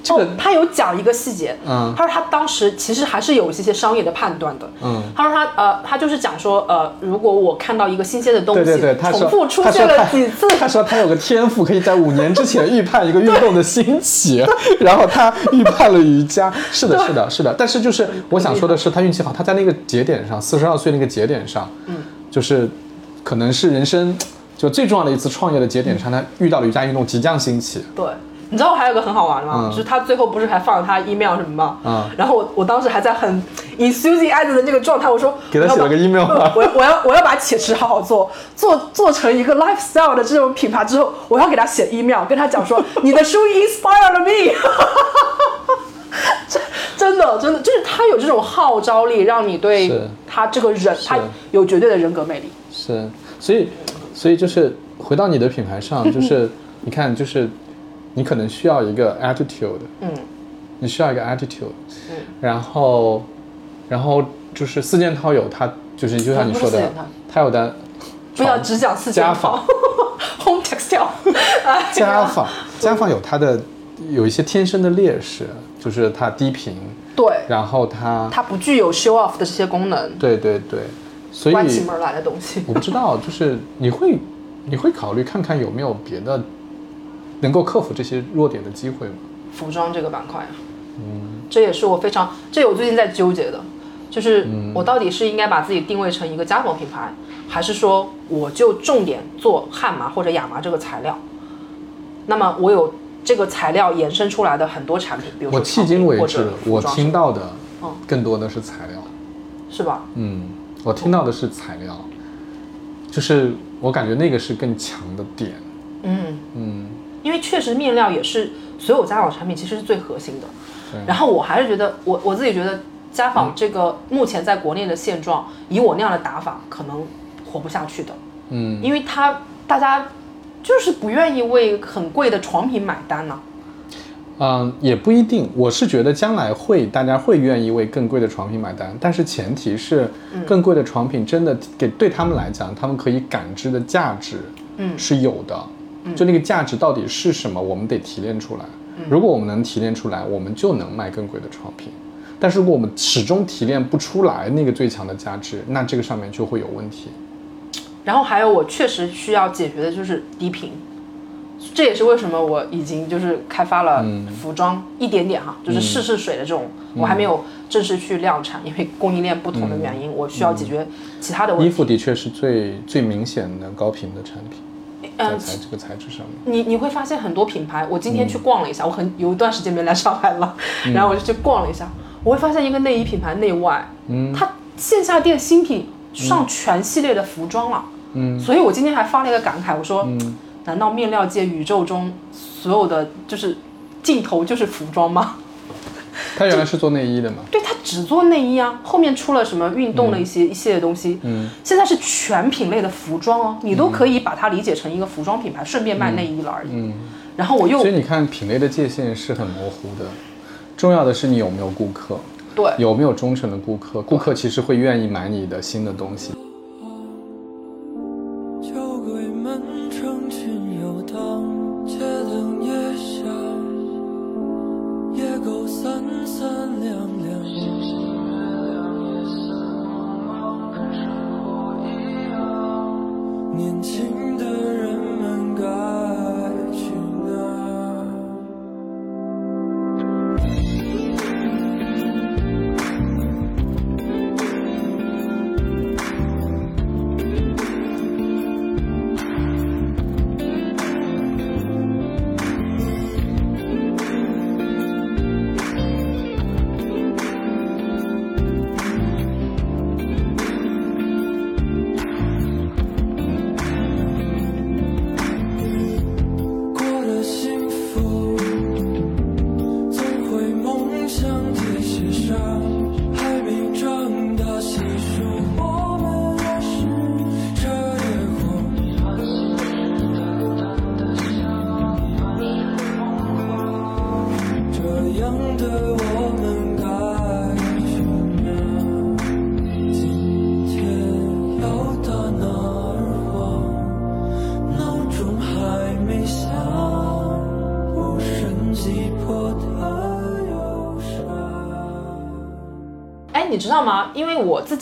这个哦，他有讲一个细节，嗯。他说他当时其实还是有一些些商业的判断的，嗯，他说他呃，他就是讲说呃，如果我看到一个新鲜的东西，对对对，他说重复出现了几次，他说他有个天赋，可以在五年之前预判一个运动的兴起，然后他预判了瑜伽。是的，是的，是的。但是就是我想说的是，他运气好，他在那个节点上，四十二岁那个节点上，嗯，就是可能是人生就最重要的一次创业的节点上，他遇到了瑜伽运动即将兴起。对，你知道我还有个很好玩的吗？嗯就是他最后不是还放了他 email 什么吗？嗯然后我我当时还在很 enthusiasm 的那个状态，我说给他写了个我要把 email 吗我我要我要把且池好好做，做做成一个 lifestyle 的这种品牌之后，我要给他写 email，跟他讲说你的书 inspired me。真真的真的就是他有这种号召力，让你对他这个人，他有绝对的人格魅力。是，所以，所以就是回到你的品牌上，就是 你看，就是你可能需要一个 attitude，嗯，你需要一个 attitude，嗯，然后，然后就是四件套有它，就是就像你说的它有的不要只讲四件家套纺，home textile，哎 家纺，家纺有它的有一些天生的劣势，就是它低频，对，然后它，它不具有 show off 的这些功能，对对对，所以关起门来的东西。我不知道，就是你会你会考虑看看有没有别的能够克服这些弱点的机会吗？服装这个板块啊，嗯，这也是我非常，这我最近在纠结的，就是我到底是应该把自己定位成一个家纺品牌，还是说我就重点做汉麻或者亚麻这个材料？那么我有这个材料延伸出来的很多产品，比如说我迄今为止我听到的嗯更多的是材料。是吧？嗯，我听到的是材料，就是我感觉那个是更强的点。嗯，嗯，因为确实面料也是所有家纺产品其实是最核心的。对然后我还是觉得，我我自己觉得家纺这个目前在国内的现状，以我那样的打法，可能活不下去的。嗯，因为它大家就是不愿意为很贵的床品买单呢、嗯，也不一定。我是觉得将来会，大家会愿意为更贵的床品买单，但是前提是，更贵的床品真的给对他们来讲，他们可以感知的价值，嗯是有的。就那个价值到底是什么，我们得提炼出来。如果我们能提炼出来，我们就能卖更贵的床品。但是如果我们始终提炼不出来那个最强的价值，那这个上面就会有问题。然后还有我确实需要解决的就是低频，这也是为什么我已经就是开发了服装、一点点哈，就是试试水的这种，我还没有正式去量产，因为供应链不同的原因，我需要解决其他的问题。衣服的确是最最明显的高频的产品，在嗯，材这个材质上面。你你会发现很多品牌，我今天去逛了一下，我很有一段时间没来上海了，然后我就去逛了一下，我会发现一个内衣品牌内外，嗯，它线下店新品上全系列的服装了，嗯，所以我今天还发了一个感慨，我说，难道面料界宇宙中所有的就是尽头就是服装吗？他原来是做内衣的吗？对，它只做内衣啊，后面出了什么运动的一些、一系列东西，嗯，现在是全品类的服装哦，你都可以把它理解成一个服装品牌，顺便卖内衣了而已，嗯，然后我又所以你看，品类的界限是很模糊的。重要的是你有没有顾客，对有没有忠诚的顾客。顾客其实会愿意买你的新的东西。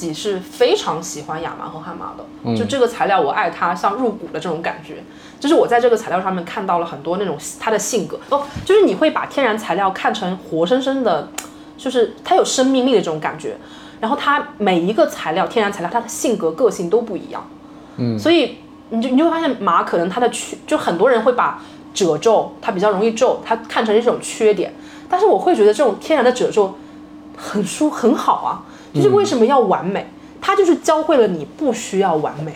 己是非常喜欢亚麻和汉麻的，嗯就这个材料我爱它，像入骨的这种感觉。就是我在这个材料上面看到了很多那种它的性格哦，就是你会把天然材料看成活生生的，就是它有生命力的这种感觉。然后它每一个材料，天然材料它的性格个性都不一样，嗯所以你就你就会发现麻可能它的缺，就很多人会把褶皱它比较容易皱，它看成一种缺点，但是我会觉得这种天然的褶皱很舒很好啊，就是为什么要完美？它就是教会了你不需要完美，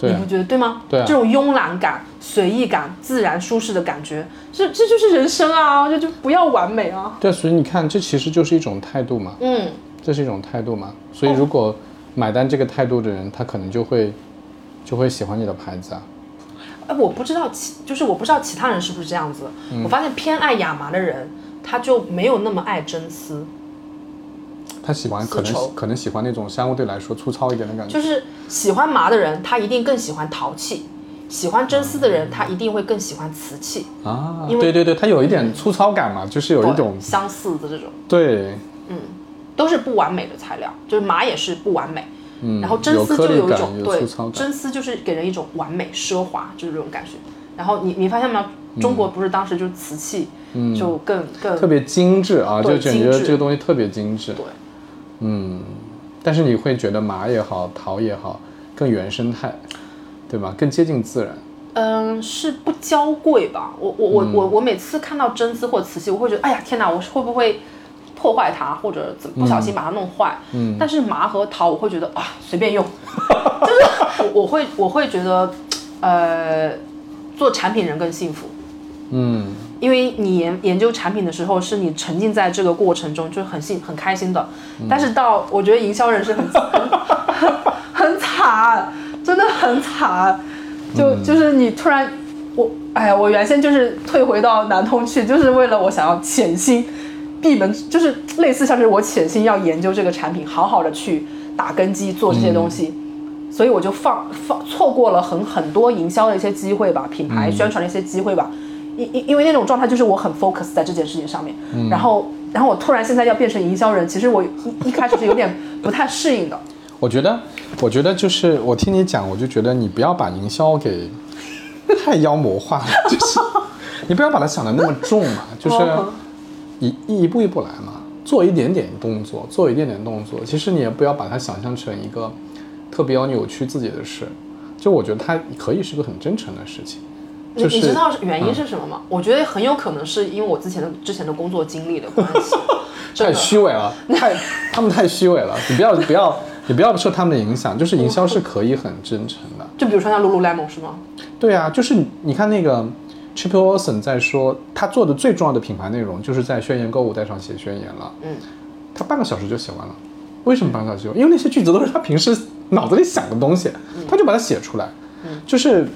你不，觉得对吗？对啊这种慵懒感、随意感、自然舒适的感觉，这这就是人生啊！这就不要完美啊。对，所以你看，这其实就是一种态度嘛，嗯，这是一种态度嘛。所以如果买单这个态度的人，他可能就会就会喜欢你的牌子啊。哎，我不知道其就是我不知道其他人是不是这样子。嗯我发现偏爱亚麻的人，他就没有那么爱真丝，他喜欢可能可能喜欢那种相对来说粗糙一点的感觉。就是喜欢麻的人，他一定更喜欢陶器；喜欢真丝的人，他一定会更喜欢瓷器。啊，因为对对对，它有一点粗糙感嘛，就是有一种相似的这种，对，嗯都是不完美的材料，就是麻也是不完美。嗯，然后真丝就有一种对粗糙感，真丝就是给人一种完美奢华，就是这种感觉。然后你你发现吗？中国不是当时就是瓷器，嗯就更更特别精致啊，就感觉这个东西特别精致。对。嗯，但是你会觉得麻也好，陶也好，更原生态，对吧？更接近自然。嗯，是不娇贵吧？我我我我我每次看到真丝或瓷器，我会觉得，哎呀天哪，我会不会破坏它，或者怎不小心把它弄坏？嗯，但是麻和陶，我会觉得啊，随便用，就是我我会我会觉得，呃，做产品人更幸福。嗯，因为你研研究产品的时候，是你沉浸在这个过程中，就是很幸很开心的。但是到我觉得营销人是很 很惨，真的很惨。就就是你突然，我哎呀，我原先就是退回到南通去，就是为了我想要潜心闭门，就是类似像是我潜心要研究这个产品，好好的去打根基做这些东西。所以我就放放错过了很很多营销的一些机会吧，品牌宣传的一些机会吧。因因因为那种状态就是我很 focus 在这件事情上面，然后然后我突然现在要变成营销人，其实我一一开始是有点不太适应的。我觉得，我觉得就是我听你讲，我就觉得你不要把营销给太妖魔化了，就是你不要把它想的那么重嘛，就是哦一一步一步来嘛，做一点点动作，做一点点动作。其实你也不要把它想象成一个特别要扭曲自己的事，就我觉得它可以是个很真诚的事情。你你知道原因嗯是什么吗？我觉得很有可能是因为我之前的之前的工作经历的关系，太虚伪了，太他们太虚伪了，你不要不要你不要受他们的影响，就是营销是可以很真诚的。就比如说像 Lululemon 是吗？对啊，就是你你看那个 Chip Wilson 在说，他做的最重要的品牌内容就是在宣言购物袋上写宣言了。嗯，他半个小时就写完了。为什么半个小时？因为那些句子都是他平时脑子里想的东西，他就把它写出来。嗯，就是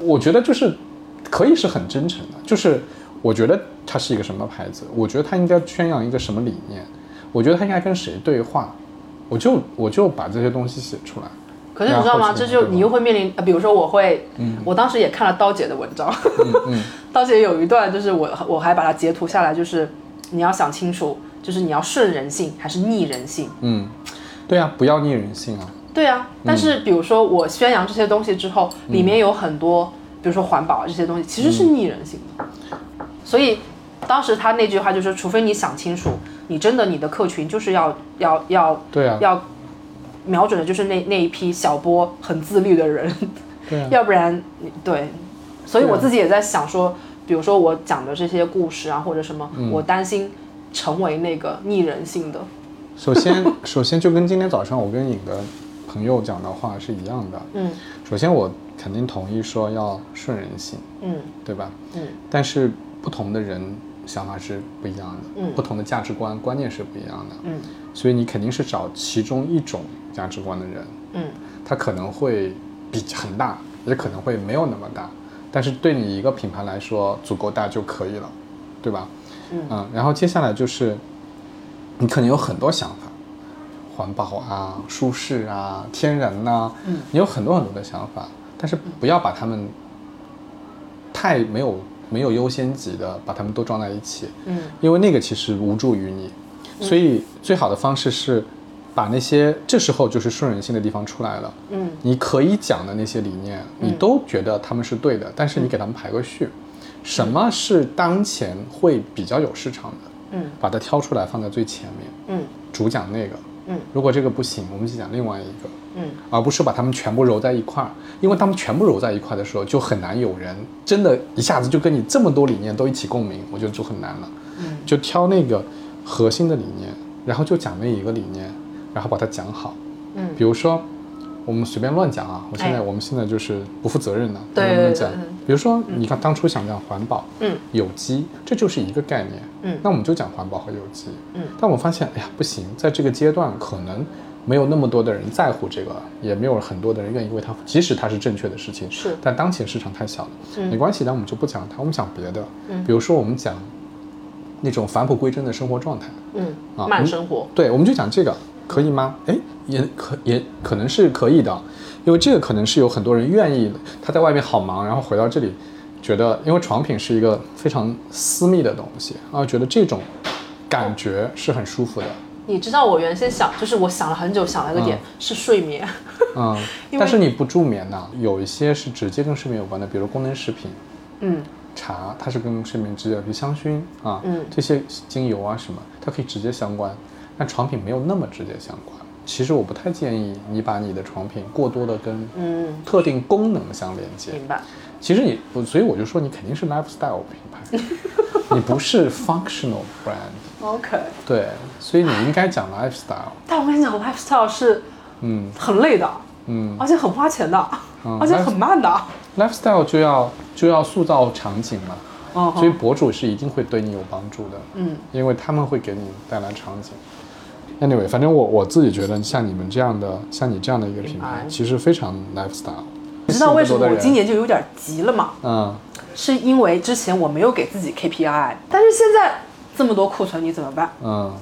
我觉得就是可以是很真诚的，就是我觉得它是一个什么牌子，我觉得它应该宣扬一个什么理念，我觉得它应该跟谁对话，我就我就把这些东西写出来。可是你知道吗？这就你又会面临，呃，比如说我会，我当时也看了刀姐的文章，嗯 刀姐有一段就是我我还把它截图下来，就是你要想清楚，就是你要顺人性还是逆人性。嗯，对啊，不要逆人性啊。对啊，但是比如说我宣扬这些东西之后，里面有很多，比如说环保这些东西，其实是逆人性的。所以当时他那句话就是，除非你想清楚，你真的你的客群就是要要要对啊，要瞄准的就是那那一批小波很自律的人，对啊，要不然对。所以我自己也在想说，比如说我讲的这些故事啊，或者什么，嗯。我担心成为那个逆人性的。首先，首先就跟今天早上我跟颖的朋友讲的话是一样的。嗯。首先，我肯定同意说要顺人性，嗯。对吧？嗯。但是不同的人想法是不一样的，嗯。不同的价值观观念是不一样的，嗯。所以你肯定是找其中一种价值观的人，嗯。他可能会比很大，也可能会没有那么大，但是对你一个品牌来说足够大就可以了，对吧？嗯然后接下来就是你可能有很多想法，环保啊、舒适啊、天然呐、嗯你有很多很多的想法，但是不要把它们太没有没有优先级的把它们都装在一起，嗯因为那个其实无助于你。所以最好的方式是把那些这时候就是顺人性的地方出来了。嗯，你可以讲的那些理念，你都觉得他们是对的，但是嗯你给他们排个序，什么是当前会比较有市场的，嗯，把它挑出来放在最前面，嗯主讲那个。嗯，如果这个不行，我们就讲另外一个。嗯，而不是把它们全部揉在一块儿，因为他们全部揉在一块的时候，就很难有人真的一下子就跟你这么多理念都一起共鸣，我觉得就很难了。嗯，就挑那个核心的理念，然后就讲那一个理念，然后把它讲好。嗯比如说我们随便乱讲啊，我现在、哎我们现在就是不负责任的，对对对乱讲对。比如说，你看当初想讲环保，嗯有机，这就是一个概念。嗯那我们就讲环保和有机。嗯但我发现，哎呀，不行，在这个阶段可能没有那么多的人在乎这个，也没有很多的人愿意为它，即使它是正确的事情，是但当前市场太小了，嗯没关系，那我们就不讲它，我们讲别的。嗯比如说我们讲那种返璞归真的生活状态。嗯，啊嗯慢生活。对，我们就讲这个，可以吗？哎，也可也可能是可以的，因为这个可能是有很多人愿意的。他在外面好忙，然后回到这里，觉得因为床品是一个非常私密的东西，啊，觉得这种感觉是很舒服的。你知道我原先想，就是我想了很久，想了一个点、是睡眠。嗯，但是你不助眠呢，有一些是直接跟睡眠有关的，比如功能食品。嗯茶它是跟睡眠直接，比如香薰啊，嗯这些精油啊什么，它可以直接相关，但床品没有那么直接相关。其实我不太建议你把你的床品过多的跟嗯，特定功能相连接。明白。其实你，我所以我就说你肯定是 lifestyle 品牌，你不是 functional brand。OK，对，所以你应该讲 lifestyle。但我跟你讲，lifestyle 是嗯很累的，嗯而且很花钱的，嗯 而且很慢的。，lifestyle 就要就要塑造场景嘛，嗯所以，博主是一定会对你有帮助的。嗯因为他们会给你带来场景。Anyway，反正我我自己觉得，像你们这样的，像你这样的一个品品牌，其实非常 lifestyle。你知道为什么我今年就有点急了吗？嗯是因为之前我没有给自己 KPI，但是现在这么多库存，你怎么办？嗯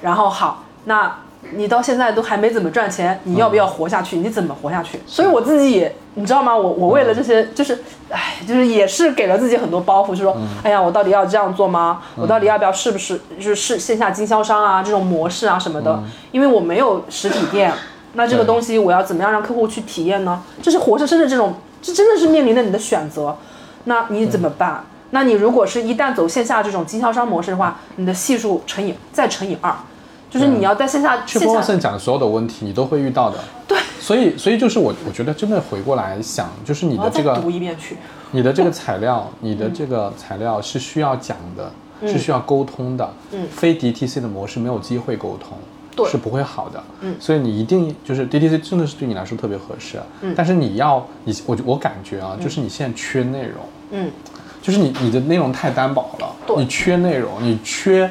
然后好，那你到现在都还没怎么赚钱，你要不要活下去？你怎么活下去？所以我自己也，你知道吗？我我为了这些，就是，哎，就是也是给了自己很多包袱，就说，哎呀，我到底要这样做吗？我到底要不要是不是就是是线下经销商啊这种模式啊什么的？因为我没有实体店，那这个东西我要怎么样让客户去体验呢？这是活生生的这种，这真的是面临着你的选择。那你怎么办？那你如果是一旦走线下这种经销商模式的话，你的系数乘以再乘以二，就是你要在线下去线 p 下 o s o n 讲的所有的问题，你都会遇到的。对，所以所以就是我我觉得真的回过来想，就是你的这个读一遍去。你的这个 材料，你的这个材料是需要讲的，是需要沟通的。嗯非 DTC 的模式没有机会沟通，对是不会好的。嗯所以你一定就是 DTC 真的是对你来说特别合适。嗯但是你要你我我感觉啊，就是你现在缺内容，嗯，就是你你的内容太单薄了，对你缺内容，你缺。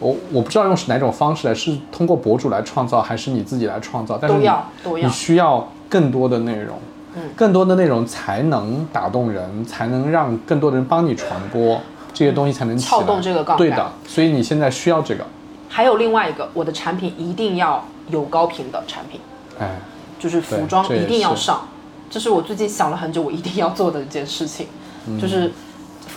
我我不知道用是哪种方式来，是通过博主来创造，还是你自己来创造？但是都你要都要。你需要更多的内容，嗯。更多的内容才能打动人，才能让更多的人帮你传播，这些东西才能撬动这个杠杆。对的，所以你现在需要这个，还有另外一个，我的产品一定要有高频的产品，哎，就是服装一定要上，这是我最近想了很久，我一定要做的一件事情，嗯。就是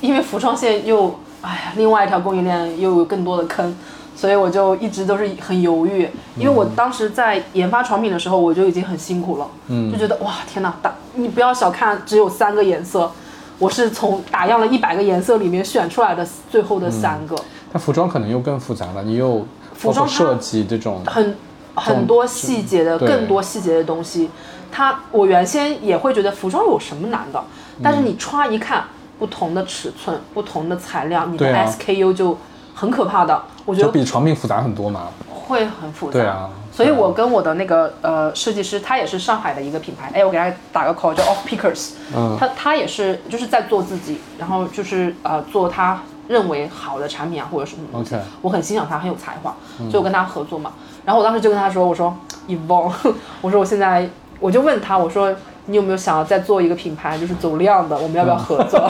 因为服装线又，哎呀，另外一条供应链又有更多的坑。所以我就一直都是很犹豫，因为我当时在研发床品的时候，我就已经很辛苦了，嗯就觉得哇天哪，打你不要小看只有三个颜色，我是从打样了一百个颜色里面选出来的最后的三个，但服装可能又更复杂了，你又服装设计这种，很很多细节的，更多细节的东西。它我原先也会觉得服装有什么难的，但是你歘一看，不同的尺寸、不同的材料，你的 SKU 就很可怕的。我觉就得比床品复杂很多嘛。会很复杂。对啊所以我跟我的那个呃设计师，他也是上海的一个品牌，哎，我给他打个 call 叫 Off Pickers，嗯。他他也是就是在做自己，然后就是呃做他认为好的产品啊或者什么 OK 我很欣赏他，很有才华，所以我跟他合作嘛。然后我当时就跟他说，我说 Evon，我说我现在我就问他，我说你有没有想要再做一个品牌，就是走量的，我们要不要合作？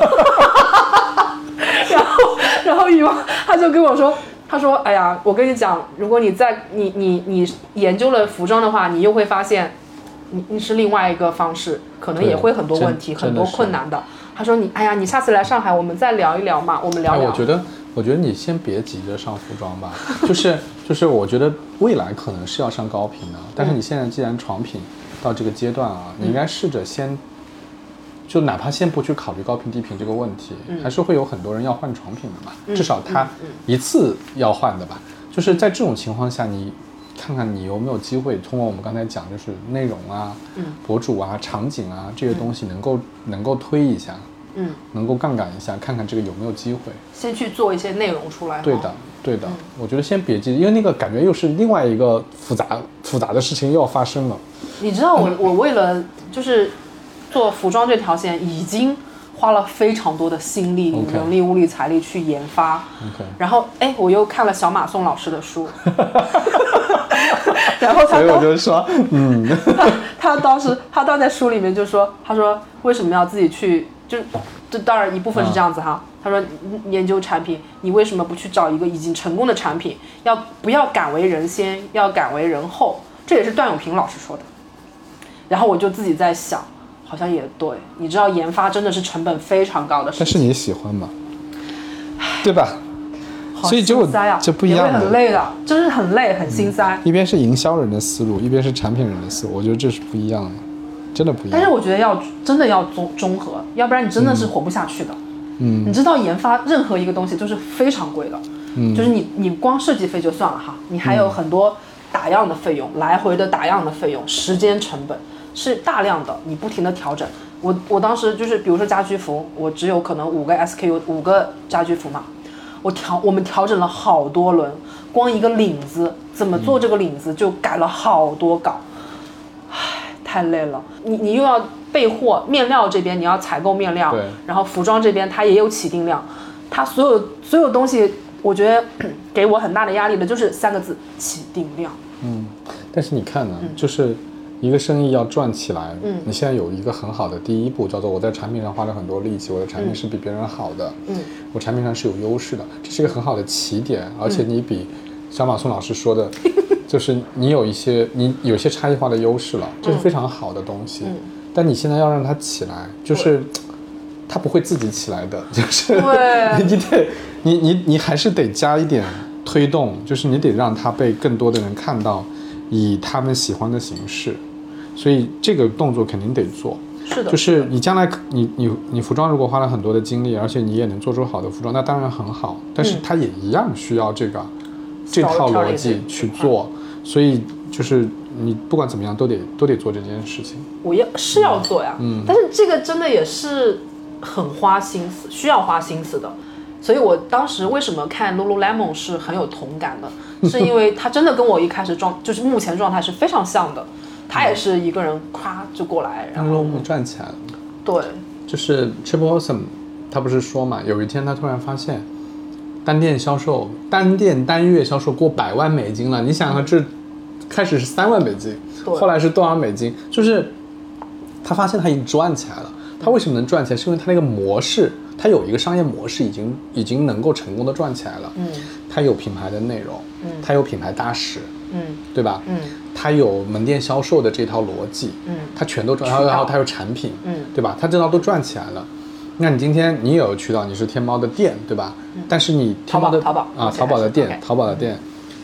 然后然后宇王他就跟我说，他说，哎呀，我跟你讲，如果你在你你你研究了服装的话，你又会发现，你你是另外一个方式，可能也会很多问题，很多困难的。他说你，哎呀，你下次来上海，我们再聊一聊嘛，我们聊哎，聊。我觉得我觉得你先别急着上服装吧，就 是就是，我觉得未来可能是要上高频的，但是你现在既然床品到这个阶段啊，你应该试着先，就哪怕先不去考虑高频低频这个问题，还是会有很多人要换床品的嘛，至少他一次要换的吧。就是在这种情况下，你看看你有没有机会通过我们刚才讲，就是内容啊、博主啊、场景啊这些东西能够能够推一下。嗯，能够杠杆一下，看看这个有没有机会。先去做一些内容出来。对的，对的。我觉得先别急，因为那个感觉又是另外一个复杂复杂的事情又要发生了。你知道我我为了就是做服装这条线，已经花了非常多的心力、人力、物力、财力去研发。然后哎，我又看了小马宋老师的书，然后他所以我当就说，嗯，他当时他当在书里面就说，他说为什么要自己去，就这当然一部分是这样子哈。他说研究产品，你为什么不去找一个已经成功的产品？要不要敢为人先，要敢为人后？这也是段永平老师说的。然后我就自己在想，好像也对，你知道研发真的是成本非常高的事情，但是你喜欢吗？对吧？所以就心塞啊，就不一样的很累的，真是很累，很心塞。一边是营销人的思路，一边是产品人的思路，我觉得这是不一样的，真的不一样。但是我觉得要真的要综综合，要不然你真的是活不下去的。嗯，你知道研发任何一个东西都是非常贵的，嗯就是你你光设计费就算了哈，你还有很多打样的费用，来回的打样的费用，时间成本是大量的，你不停的调整。我我当时就是比如说家居服，我只有可能五个 SKU 五个家居服嘛，我调我们调整了好多轮，光一个领子怎么做这个领子就改了好多稿，唉，太累了。你你又要备货，面料这边你要采购面料对，然后服装这边它也有起定量，它所有所有东西，我觉得 给我很大的压力的就是三个字：起定量。嗯，但是你看呢，就是一个生意要赚起来，嗯。你现在有一个很好的第一步，叫做我在产品上花了很多力气，我的产品是比别人好的，嗯，我产品上是有优势的，这是一个很好的起点，而且你比小马宋老师说的，就是你有一些你有些差异化的优势了，这是非常好的东西，但你现在要让它起来，就是。它不会自己起来的，就是对你得你你你还是得加一点推动，就是你得让它被更多的人看到，以他们喜欢的形式，所以这个动作肯定得做。是的，就是你将来你你你服装如果花了很多的精力，而且你也能做出好的服装，那当然很好。但是它也一样需要这个、这套逻辑去做，所以就是你不管怎么样都得都得做这件事情。我要是要做呀，嗯但是这个真的也是很花心思，需要花心思的。所以我当时为什么看 Lululemon 是很有同感的，是因为他真的跟我一开始状就是目前状态是非常像的，他也是一个人咵就过来，然后赚起来了。对，就是 Triple Awesome，他不是说嘛，有一天他突然发现，单店销售单店单月销售过百万美金了。你想想，这开始是三万美金，后来是多少美金？就是他发现他已经赚起来了。他为什么能赚起来？是因为他那个模式，他有一个商业模式已经已经能够成功的赚起来了。嗯他有品牌的内容，嗯他有品牌大使，嗯对吧？嗯他有门店销售的这套逻辑，嗯它全都赚，然后然后他有产品，嗯对吧？它这套都赚起来了。那你今天你也有渠道，你是天猫的店，对吧？但是你天猫的嗯淘宝啊，淘宝的店淘宝的店，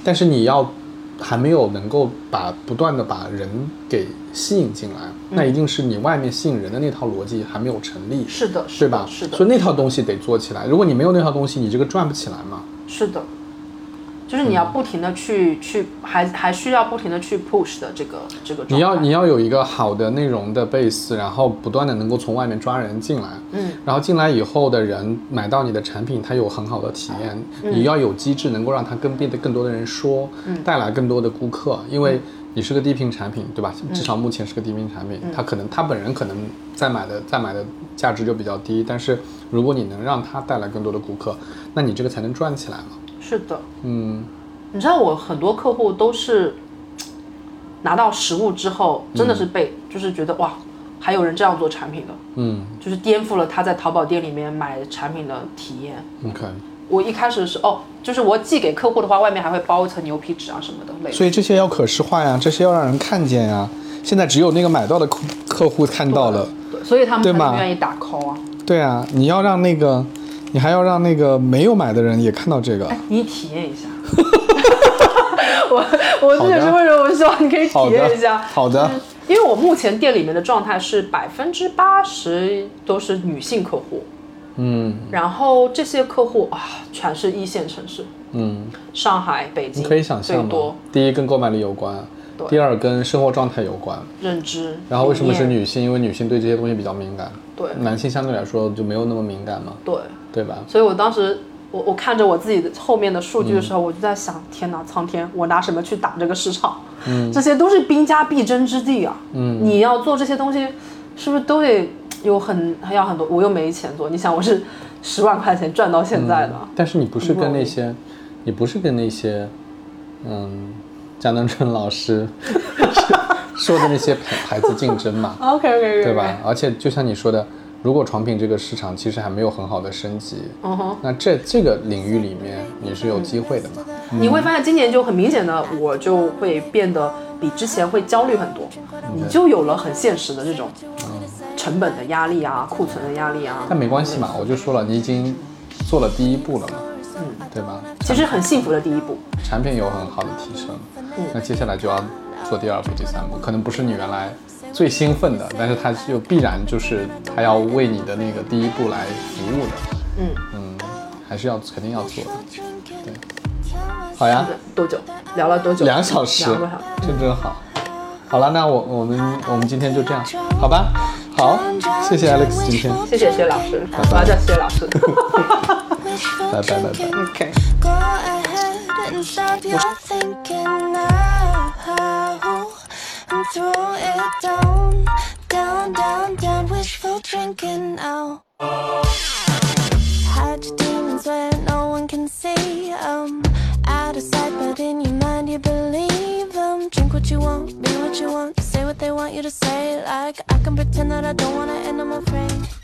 但是你要还没有能够把不断的把人给吸引进来，那一定是你外面吸引人的那套逻辑还没有成立，是的，是的对吧？是的，所以那套东西得做起来。如果你没有那套东西，你这个赚不起来嘛。是的，就是你要不停的去、去，还还需要不停的去 push 的这个这个。你要你要有一个好的内容的 base，然后不断的能够从外面抓人进来，嗯，然后进来以后的人买到你的产品，他有很好的体验，嗯。你要有机制能够让他跟变得更多的人说，嗯。带来更多的顾客，因为你是个低频产品，对吧？至少目前是个低频产品，他可能他本人可能再买的再买的价值就比较低，但是如果你能让他带来更多的顾客，那你这个才能赚起来嘛。是的，嗯，你知道我很多客户都是拿到实物之后，真的是被、就是觉得哇，还有人这样做产品的，嗯就是颠覆了他在淘宝店里面买产品的体验。，OK。我一开始是哦，就是我寄给客户的话，外面还会包一层牛皮纸啊什么的。所以这些要可视化呀，这些要让人看见呀。现在只有那个买到的客客户看到了，对，所以他们才愿意打 call 啊。对啊，你要让那个，你还要让那个没有买的人也看到这个。你体验一下。我我这也是为什么我希望你可以体验一下。好的好的因为我目前店里面的状态是百分之八十都是女性客户，嗯然后这些客户啊全是一线城市，嗯，上海、北京你可以想象吗？第一跟购买力有关，对第二跟生活状态有关。认知。然后为什么是？女性？因为女性对这些东西比较敏感，对男性相对来说就没有那么敏感嘛，对，对吧？所以我当时我我看着我自己的后面的数据的嗯时候，我就在想，天哪，苍天，我拿什么去打这个市场？嗯，这些都是兵家必争之地啊。嗯，你要做这些东西，是不是都得有很还要很多？我又没钱做，你想我是十万块钱赚到现在的，但是你不是跟那些，你不是跟那些，嗯，江南春老师 说的那些牌牌子竞争嘛，OK OK OK，对吧？？而且就像你说的，如果床品这个市场其实还没有很好的升级，嗯哼，那这这个领域里面你是有机会的嘛？你会发现今年就很明显的，我就会变得比之前会焦虑很多，你就有了很现实的这种成本的压力啊，库存的压力啊。但没关系嘛，我就说了，你已经做了第一步了嘛，嗯，对吧？其实很幸福的第一步。产品有很好的提升，嗯那接下来就要做第二步、第三步，可能不是你原来最兴奋的，但是它就必然就是它要为你的那个第一步来服务的，嗯嗯，还是要肯定要做的，对，好呀，多久？聊了多久？两小时两个多小时。，真真好。好了，那我我们我们今天就这样，好吧？好，谢谢 Alex 今天，谢谢薛老师，我要叫薛老师。拜 拜拜拜。OK。And throw it down, down, down, down. Wishful drinking now. Oh. Hide your demons where no one can see 'em. Out of sight, but in your mind you believe them. Drink what you want, be what you want, say what they want you to say. Like I can pretend that I don't wanna, and I'm afraid.